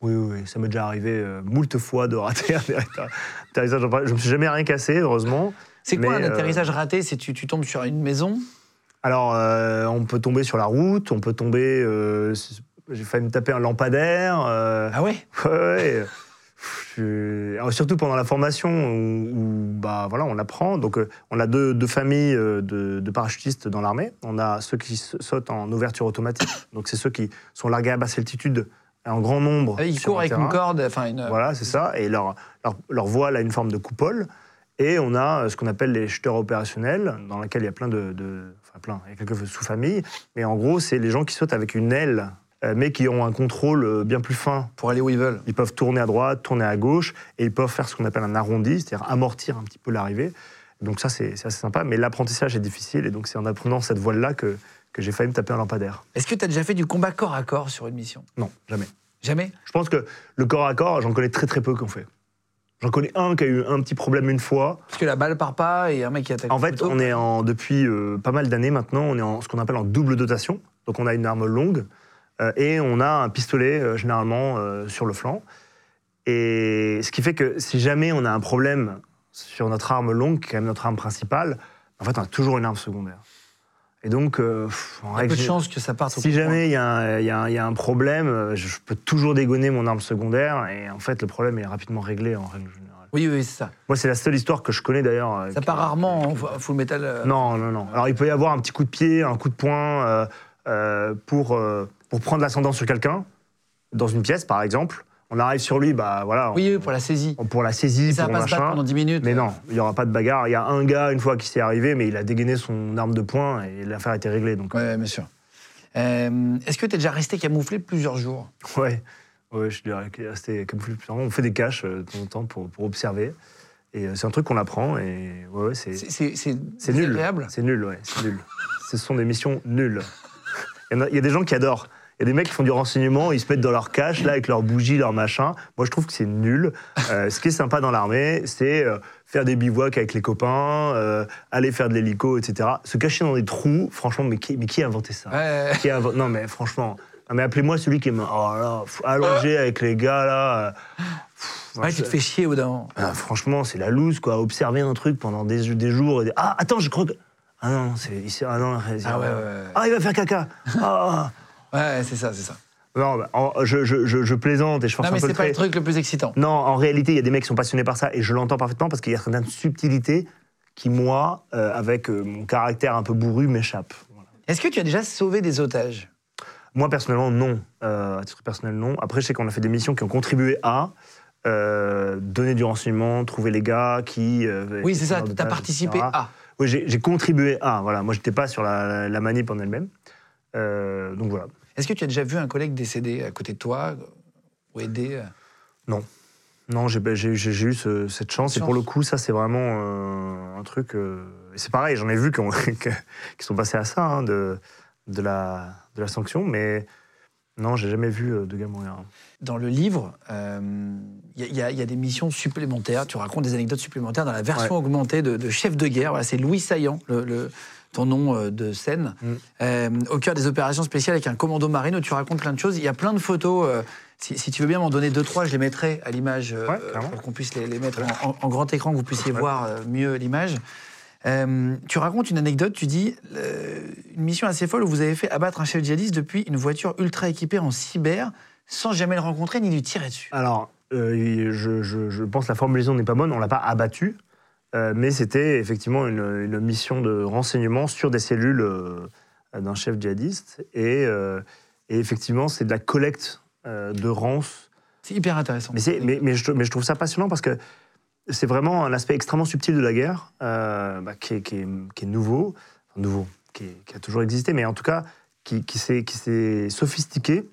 C: Oui, oui, ça m'est déjà arrivé euh, moult fois de rater un atterrissage. Je me suis jamais rien cassé, heureusement.
B: C'est quoi
C: Mais,
B: un
C: euh,
B: atterrissage raté? C'est tu, tu tombes sur une maison?
C: Alors, euh, on peut tomber sur la route, on peut tomber. euh, J'ai failli me taper un lampadaire.
B: Ah ouais? *laughs*
C: Ouais, alors, surtout pendant la formation où, où, bah, voilà, on apprend. Donc, on a deux, deux familles de, de parachutistes dans l'armée. On a ceux qui sautent en ouverture automatique. Donc, c'est ceux qui sont largués à basse altitude en grand nombre.
B: Ah, Ils courent
C: un
B: avec
C: terrain.
B: une corde, enfin une.
C: Voilà, c'est ça. Et leur, leur, leur voile a une forme de coupole. Et on a euh, ce qu'on appelle les shooters opérationnels, dans lesquels il y a plein de. de- enfin, plein, il y a quelques sous-familles. Mais en gros, c'est les gens qui sautent avec une aile, euh, mais qui ont un contrôle euh, bien plus fin.
B: Pour aller où ils veulent.
C: Ils peuvent tourner à droite, tourner à gauche, et ils peuvent faire ce qu'on appelle un arrondi, c'est-à-dire amortir un petit peu l'arrivée. Donc ça, c'est assez sympa. Mais l'apprentissage est difficile, et donc c'est en apprenant cette voile-là que, que j'ai failli me taper un lampadaire.
B: Est-ce que tu as déjà fait du combat corps à corps sur une mission?
C: Non, jamais.
B: Jamais?
C: Je pense que le corps à corps, j'en connais très très peu qu'on fait. J'en connais un qui a eu un petit problème une fois.
B: Parce que la balle part pas et un mec qui attaque.
C: En fait, on est en, depuis euh, pas mal d'années maintenant, on est en ce qu'on appelle en double dotation. Donc on a une arme longue euh, et on a un pistolet euh, généralement sur le flanc. Et ce qui fait que si jamais on a un problème sur notre arme longue, qui est quand même notre arme principale, en fait on a toujours une arme secondaire. Et donc, euh, pff, en
B: Il y a peu de chances que ça parte au
C: si jamais il y, a un- y y a problème, euh, je peux toujours dégonner mon arme secondaire et en fait le problème est rapidement réglé en règle générale.
B: Oui, oui, c'est ça.
C: Moi c'est la seule histoire que je connais d'ailleurs. euh,
B: Ça part rarement en fu- full metal. euh,
C: Non, non, non. Alors il peut y avoir un petit coup de pied, un coup de poing euh, pour, pour prendre l'ascendant sur quelqu'un, dans une pièce par exemple. On arrive sur lui, bah voilà,
B: Oui, oui, pour la saisie.
C: on- pour la saisie,
B: ça
C: pour
B: va pas se battre
C: machin.
B: pendant 10 minutes.
C: Mais non, il n'y aura pas de bagarre. Il y a un gars, une fois, qui s'est arrivé, mais il a dégainé son arme de poing et l'affaire était réglée. Donc,
B: Oui, bien sûr. Euh, Est-ce que tu es déjà resté camouflé plusieurs jours?
C: Ouais, ouais, je est resté camouflé plus longtemps. On fait des caches euh, de temps en temps pour, pour observer. Et euh, c'est un truc qu'on apprend et ouais, ouais, c'est
B: C'est-
C: nul. C'est nul, ouais, c'est nul. Ce sont des missions nulles. *laughs* Y, il y a des gens qui adorent. Il y a des mecs qui font du renseignement, ils se mettent dans leur cache, là, avec leurs bougies, leurs machins. Moi, je trouve que c'est nul. Euh, ce qui est sympa dans l'armée, c'est euh, faire des bivouacs avec les copains, euh, aller faire de l'hélico, etc. Se cacher dans des trous, franchement, mais qui, mais qui a inventé ça
B: Ouais.
C: Qui a inven- Non, mais franchement, non, mais appelez-moi celui qui est oh là, allongé avec les gars, là. pff,
B: Ouais, tu te fais chier au d'un
C: ah, franchement, c'est la loose, quoi. Observer un truc pendant des, des jours. Et des- Ah, attends, je crois que. Ah non, c'est. Ah non,
B: Ah ouais, ouais, ouais.
C: Ah, il va faire caca. Ah.
B: Ouais, c'est ça, c'est ça.
C: Non, bah, je, je- plaisante et je force
B: Non, mais
C: un peu
B: c'est pas
C: trait.
B: le truc le plus excitant.
C: Non, en réalité, il y a des mecs qui sont passionnés par ça et je l'entends parfaitement parce qu'il y a certaines subtilités qui, moi, euh, avec euh, mon caractère un peu bourru, m'échappent. Voilà.
B: Est-ce que tu as déjà sauvé des otages?
C: Moi, personnellement, non. Euh, à titre personnel, non. Après, je sais qu'on a fait des missions qui ont contribué à donner du renseignement, trouver les gars qui.
B: Oui, c'est ça, tu as participé
C: etc.
B: à.
C: Oui, j'ai j'ai contribué à. Voilà, moi, j'étais pas sur la, la manip en elle-même. Euh, donc voilà.
B: Est-ce que tu as déjà vu un collègue décédé à côté de toi ou aidé euh?
C: Non, j'ai j'ai- eu ce- cette chance. Et pour le coup, ça, c'est vraiment euh, un truc. euh, c'est pareil, j'en ai vu qui, ont- *laughs* qui sont passés à ça, hein, de, de, la, de la sanction. Mais non, j'ai jamais vu de gars mourir.
B: Dans le livre, euh, il y, a- y y des missions supplémentaires. Tu racontes des anecdotes supplémentaires dans la version
C: Ouais.
B: augmentée de, de Chef de guerre. Voilà, c'est Louis Saillant, le, le- ton nom euh, de scène,
C: Mm.
B: Euh, au cœur des opérations spéciales avec un commando marine où tu racontes plein de choses. Il y a plein de photos. euh, si, si tu veux bien m'en donner deux, trois, je les mettrai à l'image euh,
C: Ouais,
B: pour qu'on puisse les, les mettre en, grand écran, que vous puissiez voir mieux l'image. Tu racontes une anecdote, tu dis une mission assez folle où vous avez fait abattre un chef djihadiste depuis une voiture ultra équipée en cyber sans jamais le rencontrer ni lui tirer dessus.
C: Alors, je, je- je pense que la formulation n'est pas bonne. On l'a pas abattu. Euh, mais c'était effectivement une, une mission de renseignement sur des cellules euh, d'un chef djihadiste. Et, euh, et effectivement, c'est de la collecte de Rance.
B: C'est hyper intéressant.
C: Mais, c'est- mais, mais je, mais je trouve ça passionnant parce que c'est vraiment un aspect extrêmement subtil de la guerre bah, qui, est, qui est- qui est nouveau, Enfin, nouveau, qui, est- qui a toujours existé, mais en tout cas qui s'est sophistiqué.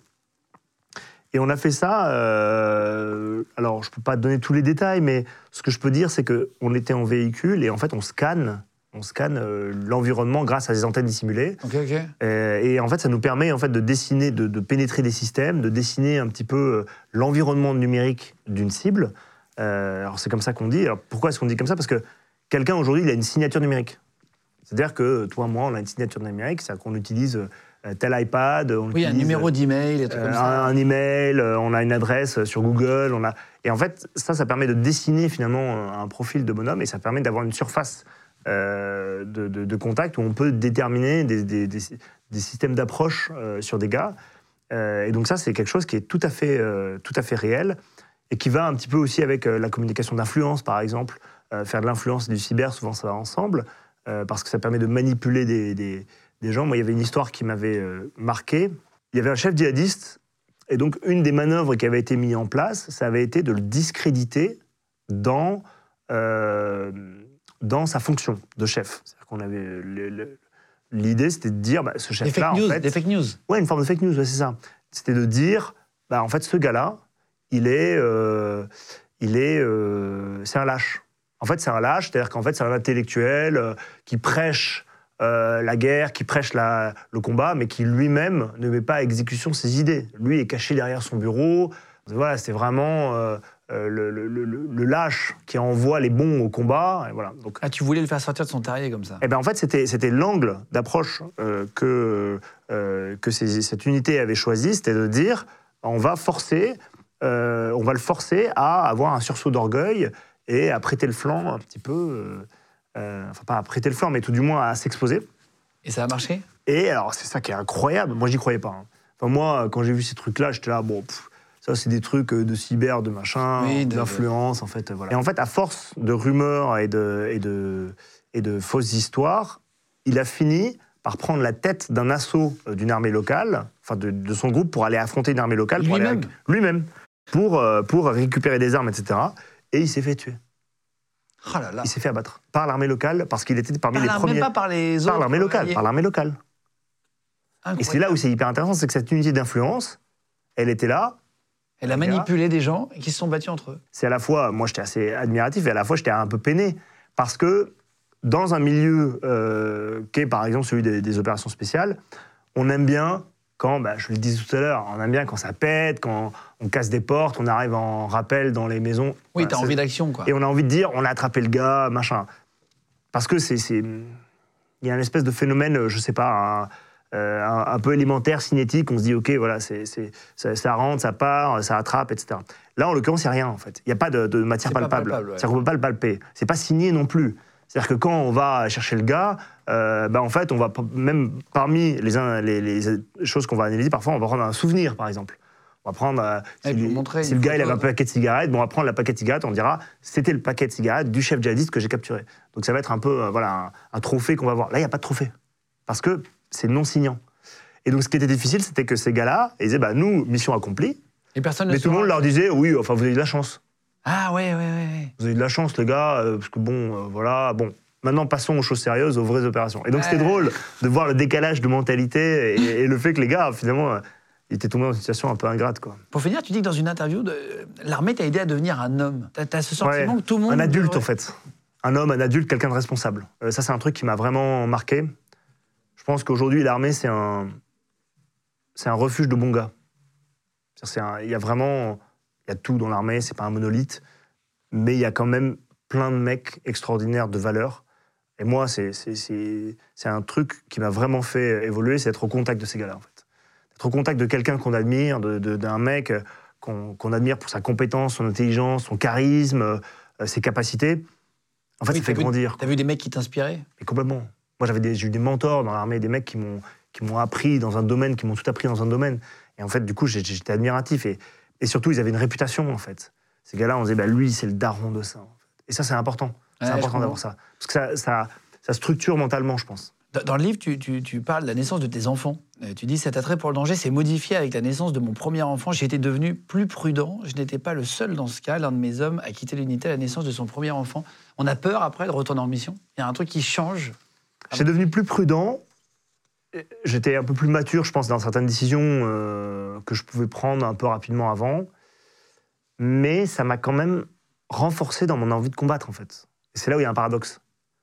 C: Et on a fait ça. euh, alors, je ne peux pas donner tous les détails, mais ce que je peux dire, c'est qu'on était en véhicule et en fait, on scanne, on scanne euh, l'environnement grâce à des antennes dissimulées.
B: Ok, ok.
C: Euh, et en fait, ça nous permet en fait de dessiner, de, de pénétrer des systèmes, de dessiner un petit peu euh, l'environnement numérique d'une cible. Alors c'est comme ça qu'on dit. Alors pourquoi est-ce qu'on dit comme ça? Parce que quelqu'un aujourd'hui, il a une signature numérique. C'est-à-dire que toi, moi, on a une signature numérique, c'est-à-dire qu'on utilise tel iPad, on
B: Oui, un numéro d'email, des trucs
C: euh,
B: comme ça.
C: un, email, euh, on a une adresse sur Google, on a et en fait ça, ça permet de dessiner finalement un profil de bonhomme et ça permet d'avoir une surface euh, de, de- de contact où on peut déterminer des, des- des- des systèmes d'approche euh, sur des gars. Euh, et donc ça, c'est quelque chose qui est tout à fait, euh, tout à fait réel et qui va un petit peu aussi avec euh, la communication d'influence, par exemple. Euh, faire de l'influence et du cyber, souvent ça va ensemble, euh, parce que ça permet de manipuler des, des- gens. Moi, il y avait une histoire qui m'avait euh, marqué. Il y avait un chef djihadiste, et donc une des manœuvres qui avait été mise en place, ça avait été de le discréditer dans, euh, dans sa fonction de chef. C'est-à-dire qu'on avait le- le- l'idée, c'était de dire, bah, ce chef-là,
B: fake
C: en fait,
B: des fake news.
C: Ouais, une forme de fake news, ouais, c'est ça. C'était de dire, bah, en fait, ce gars-là, il est, euh, il est, euh, c'est un lâche. En fait, c'est un lâche, c'est-à-dire qu'en fait, c'est un intellectuel qui prêche euh, la guerre, qui prêche la- le combat, mais qui lui-même ne met pas à exécution ses idées. Lui est caché derrière son bureau. Voilà, c'était vraiment euh, euh, le, le- le- le lâche qui envoie les bons au combat. Et voilà. Donc,
B: Ah, tu voulais le faire sortir de son terrier comme ça.
C: eh ben, en fait, c'était, l'angle d'approche euh, que, que ces- cette unité avait choisi, c'était de dire on va forcer, on va le forcer à avoir un sursaut d'orgueil et à prêter le flanc un petit peu, euh, enfin pas à prêter le flanc, mais tout du moins à s'exposer.
B: Et ça a marché?
C: Et alors, c'est ça qui est incroyable. Moi, j'y croyais pas. hein. Enfin, moi, quand j'ai vu ces trucs-là, j'étais là, bon, pff, ça, c'est des trucs euh, de cyber, de machin,
B: Oui, de-
C: d'influence, en fait. euh, Voilà. Et en fait, à force de rumeurs et de, et de, et de fausses histoires, il a fini par prendre la tête d'un assaut d'une armée locale, enfin de, de son groupe, pour aller affronter une armée locale. pour aller
B: Lui-même
C: Lui-même. Pour, euh, pour récupérer des armes, etc. Et il s'est fait tuer.
B: Oh là là.
C: Il s'est fait abattre par l'armée locale parce qu'il était parmi
B: Par
C: les premiers.
B: Pas par les autres.
C: par l'armée locale, par l'armée locale. Et c'est là où c'est hyper intéressant, c'est que cette unité d'influence, elle était là.
B: Elle a manipulé des gens qui se sont battus entre eux.
C: C'est à la fois, moi j'étais assez admiratif et à la fois j'étais un peu peiné. Parce que dans un milieu euh, qui est par exemple celui des, des opérations spéciales, on aime bien quand, bah, je le disais tout à l'heure, on aime bien quand ça pète, quand on casse des portes, on arrive en rappel dans les maisons.
B: Oui, t'as envie d'action, quoi.
C: Et on a envie de dire, on a attrapé le gars, machin. Parce que c'est. c'est- Il y a une espèce de phénomène, je sais pas, un, euh, un- un peu élémentaire, cinétique. On se dit, OK, voilà, c'est, c'est- ça, ça rentre, ça part, ça attrape, etc. Là, en l'occurrence, il n'y a rien, en fait. Il n'y a pas de, de matière palpable.
B: palpable, ouais.
C: C'est-à-dire qu'on ne peut pas le palper. C'est pas signé non plus. C'est-à-dire que quand on va chercher le gars, euh, bah, en fait, on va même parmi les, un- les, les choses qu'on va analyser, parfois, on va prendre un souvenir, par exemple. On va prendre. euh, si,
B: montrer
C: le gars il avait un paquet de cigarettes, bon, on va prendre la paquet de cigarettes, on dira c'était le paquet de cigarettes du chef djihadiste que j'ai capturé. Donc ça va être un peu euh, voilà, un, un trophée qu'on va voir. Là, il n'y a pas de trophée. Parce que c'est non signant. Et donc ce qui était difficile, c'était que ces gars-là, ils disaient bah, nous, mission accomplie.
B: Et personne ne
C: Mais tout le monde leur disait oui, enfin, vous avez de la chance.
B: Ah ouais, ouais, ouais.
C: Vous avez de la chance, les gars, euh, parce que bon, euh, voilà, bon. Maintenant, passons aux choses sérieuses, aux vraies opérations. Et donc, c'était drôle de voir le décalage de mentalité et, et le fait que les gars, finalement, euh, ils étaient tombés dans une situation un peu ingrate, quoi.
B: Pour finir, tu dis que dans une interview, l'armée t'a aidé à devenir un homme. T'as as ce sentiment
C: Ouais.
B: que tout le monde.
C: Un adulte,
B: devrait-
C: en fait. Un homme, un adulte, quelqu'un de responsable. Ça, c'est un truc qui m'a vraiment marqué. Je pense qu'aujourd'hui, l'armée, c'est un, c'est un refuge de bons gars. Il y a vraiment, y a tout dans l'armée. C'est pas un monolithe, mais il y a quand même plein de mecs extraordinaires de valeur. Et moi, c'est un truc qui m'a vraiment fait évoluer, c'est d'être au contact de ces gars-là, en fait. D'être au contact de quelqu'un qu'on admire, d'un mec qu'on qu'on admire pour sa compétence, son intelligence, son charisme, euh, ses capacités. En fait,
B: Oui,
C: ça fait grandir.
B: T'as vu des mecs qui t'inspiraient?
C: Mais complètement. Moi, j'ai eu des mentors dans l'armée, des mecs qui m'ont appris dans un domaine, qui m'ont tout appris dans un domaine. Et en fait, du coup, j'étais admiratif. Et, et surtout, ils avaient une réputation, en fait. Ces gars-là, on disait, bah, lui, c'est le daron de ça. en fait. Et ça, c'est important. C'est
B: Ouais,
C: important d'avoir ça. Parce que ça, ça, ça structure mentalement, je pense.
B: Dans- le livre, tu, tu- tu parles de la naissance de tes enfants. Euh, Tu dis cet attrait pour le danger s'est modifié avec la naissance de mon premier enfant. J'ai été devenu plus prudent. Je n'étais pas le seul dans ce cas. L'un de mes hommes a quitté l'unité à la naissance de son premier enfant. On a peur après de retourner en mission. Il y a un truc qui change.
C: J'étais devenu plus prudent. J'étais un peu plus mature, je pense, dans certaines décisions euh, que je pouvais prendre un peu rapidement avant. Mais ça m'a quand même renforcé dans mon envie de combattre, en fait. Et c'est là où il y a un paradoxe.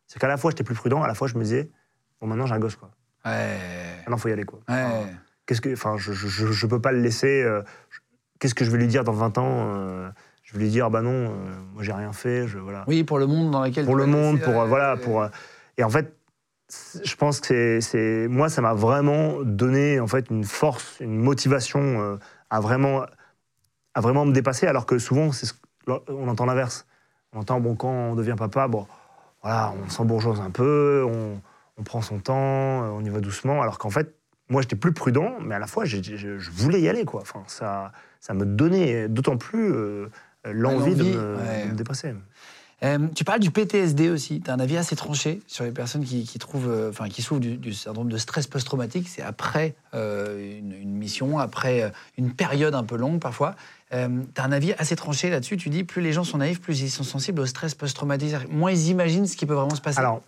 C: C'est qu'à la fois, j'étais plus prudent, à la fois, je me disais, bon, maintenant, j'ai un gosse, quoi.
B: Ouais.
C: Maintenant, faut y aller, quoi.
B: Ouais.
C: Enfin, Qu'est-ce que, enfin, je, je, je- peux pas le laisser. euh, Qu'est-ce que je vais lui dire dans 20 ans euh, Je vais lui dire, ah bah non, moi j'ai rien fait, je voilà.
B: Oui, pour le monde dans lequel
C: pour le monde,
B: laisser,
C: pour voilà, pour. et en fait, je pense que c'est, moi, ça m'a vraiment donné en fait une force, une motivation euh, à vraiment, à vraiment me dépasser. Alors que souvent, c'est ce- on entend l'inverse. On entend bon quand on devient papa, bon, voilà, on s'embourgeoise un peu, on, on prend son temps, euh, on y va doucement. Alors qu'en fait, moi, j'étais plus prudent, mais à la fois, je voulais y aller, quoi. Enfin, ça, ça me donnait d'autant plus euh, l'envie
B: ouais.
C: de me dépasser.
B: Euh, tu parles du PTSD aussi. Tu as un avis assez tranché sur les personnes qui, trouvent, euh, enfin, qui souffrent du, syndrome de stress post-traumatique. C'est après euh, une, mission, après euh, une période un peu longue parfois. tu as un avis assez tranché là-dessus. Tu dis plus les gens sont naïfs, plus ils sont sensibles au stress post-traumatique. Moins ils imaginent ce qui peut vraiment se passer.
C: Alors,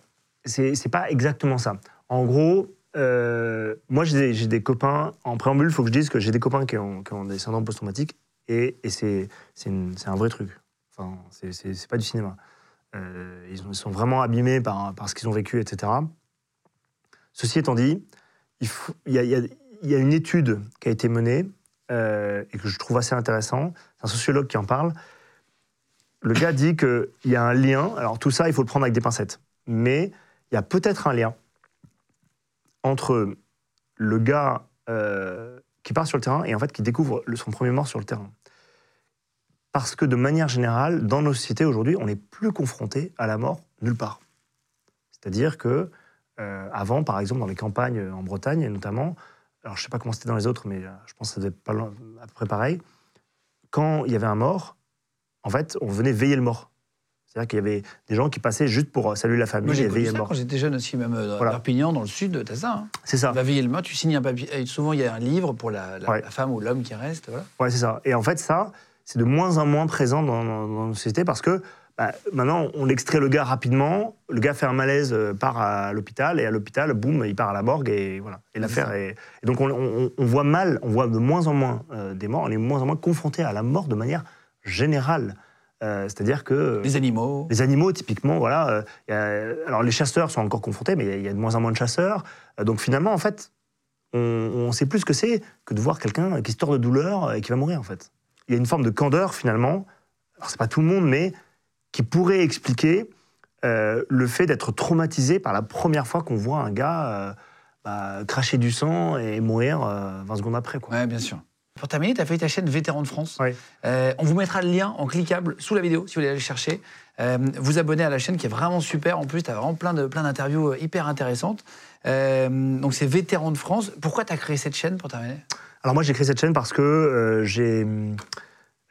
C: c'est pas exactement ça. En gros, euh, moi, j'ai des, copains, en préambule, il faut que je dise que j'ai des copains qui ont, des syndromes post-traumatiques, et, c'est un vrai truc. Enfin, c'est- pas du cinéma. Euh, ils, ont- ils sont vraiment abîmés par, par ce qu'ils ont vécu, etc. Ceci étant dit, il, y, a, une étude qui a été menée, euh, et que je trouve assez intéressant. C'est un sociologue qui en parle. Le gars dit qu'il y a un lien. Alors, tout ça, il faut le prendre avec des pincettes. Mais il y a peut-être un lien entre le gars euh, qui part sur le terrain et en fait qui découvre son premier mort sur le terrain. Parce que de manière générale, dans nos sociétés aujourd'hui, on n'est plus confronté à la mort nulle part. C'est-à-dire que euh, avant, par exemple, dans les campagnes en Bretagne notamment, alors je ne sais pas comment c'était dans les autres, mais euh, je pense que ça devait être pas à peu près pareil. Quand il y avait un mort, en fait, on venait veiller le mort. C'est-à-dire qu'il y avait des gens qui passaient juste pour euh, saluer la famille et veiller
B: ça
C: le mort.
B: quand j'étais jeune aussi, même dans
C: Voilà.
B: Perpignan, dans le sud, t'as ça. Hein.
C: C'est ça.
B: Tu vas veiller le mort, tu signes un papier. et souvent, il y a un livre pour la, la-
C: Ouais.
B: la femme ou l'homme qui reste. Voilà.
C: Ouais, c'est ça. Et en fait, ça, c'est de moins en moins présent dans, dans- dans nos sociétés parce que bah, maintenant, on extrait le gars rapidement, le gars fait un malaise, euh, part à l'hôpital, et à l'hôpital, boum, il part à la morgue, et voilà. Et l'affaire est. Et donc, on, on- on voit mal, on voit de moins en moins euh, des morts, on est de moins en moins confronté à la mort de manière générale. Euh, C'est-à-dire que.
B: Les animaux.
C: Les animaux, typiquement, voilà. euh, a- alors, les chasseurs sont encore confrontés, mais il y a- il y, a de moins en moins de chasseurs. Donc, finalement, en fait, on, on sait plus ce que c'est que de voir quelqu'un qui se tord de douleur et qui va mourir, en fait. Il y a une forme de candeur, finalement. Alors, c'est pas tout le monde, mais qui pourrait expliquer euh, le fait d'être traumatisé par la première fois qu'on voit un gars euh, bah, cracher du sang et mourir euh, 20 secondes après, quoi.
B: Ouais, bien sûr. Pour terminer, tu as fait ta chaîne Vétérans de France.
C: Oui.
B: Euh, on vous mettra le lien en cliquable sous la vidéo si vous voulez aller le chercher. Vous abonner à la chaîne qui est vraiment super. En plus, tu as vraiment plein de- plein d'interviews hyper intéressantes. Donc, c'est Vétérans de France. Pourquoi tu as créé cette chaîne pour terminer?
C: Alors moi j'ai créé cette chaîne parce que euh, j'ai,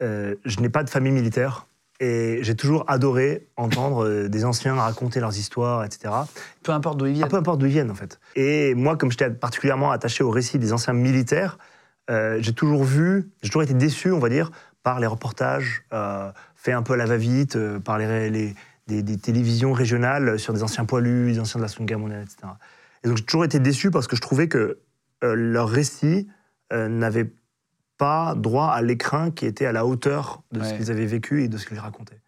C: euh, je n'ai pas de famille militaire et j'ai toujours adoré entendre euh, des anciens raconter leurs histoires, etc.
B: Peu importe d'où ils
C: Ah,
B: viennent.
C: peu importe d'où ils viennent en fait. Et moi comme j'étais particulièrement attaché au récit des anciens militaires, euh, j'ai toujours vu, j'ai toujours été déçu, on va dire, par les reportages faits un peu à la va-vite, par les, les- des, des télévisions régionales sur des anciens poilus, des anciens de la Seconde Guerre mondiale, etc. Et donc j'ai toujours été déçu parce que je trouvais que euh, leur récit euh, n'avait pas droit à l'écrin qui était à la hauteur de ce qu'ils avaient vécu et de ce qu'ils racontaient.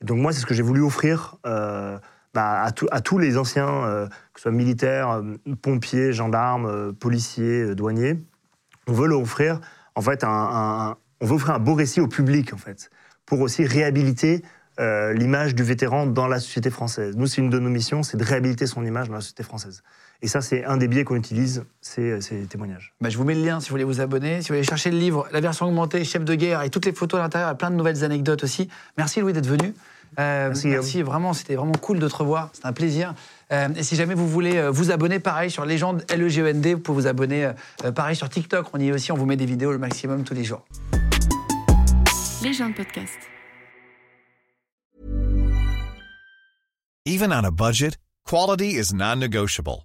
C: Et donc moi, c'est ce que j'ai voulu offrir euh, bah, à, tout- à tous les anciens, euh, que ce soit militaires, pompiers, gendarmes, policiers, douaniers. On veut leur offrir, en fait, un, un- on veut offrir un beau récit au public, en fait, pour aussi réhabiliter l'image du vétéran dans la société française. Nous, c'est une de nos missions, c'est de réhabiliter son image dans la société française. Et ça, c'est un des biais qu'on utilise, c'est ces témoignages.
B: Bah, je vous mets le lien si vous voulez vous abonner. Si vous voulez chercher le livre, la version augmentée, chef de guerre et toutes les photos à l'intérieur, et plein de nouvelles anecdotes aussi. Merci Louis d'être venu. Euh,
C: Merci, Guillaume.
B: vraiment, c'était vraiment cool de te revoir. C'était un plaisir. Euh, et si jamais vous voulez euh, vous abonner, pareil sur Légende LEGEND, vous pouvez vous abonner euh, euh, pareil sur TikTok. On y est aussi, on vous met des vidéos le maximum tous les jours.
D: Les gens de podcast.
E: Even on a budget, quality is non-negotiable.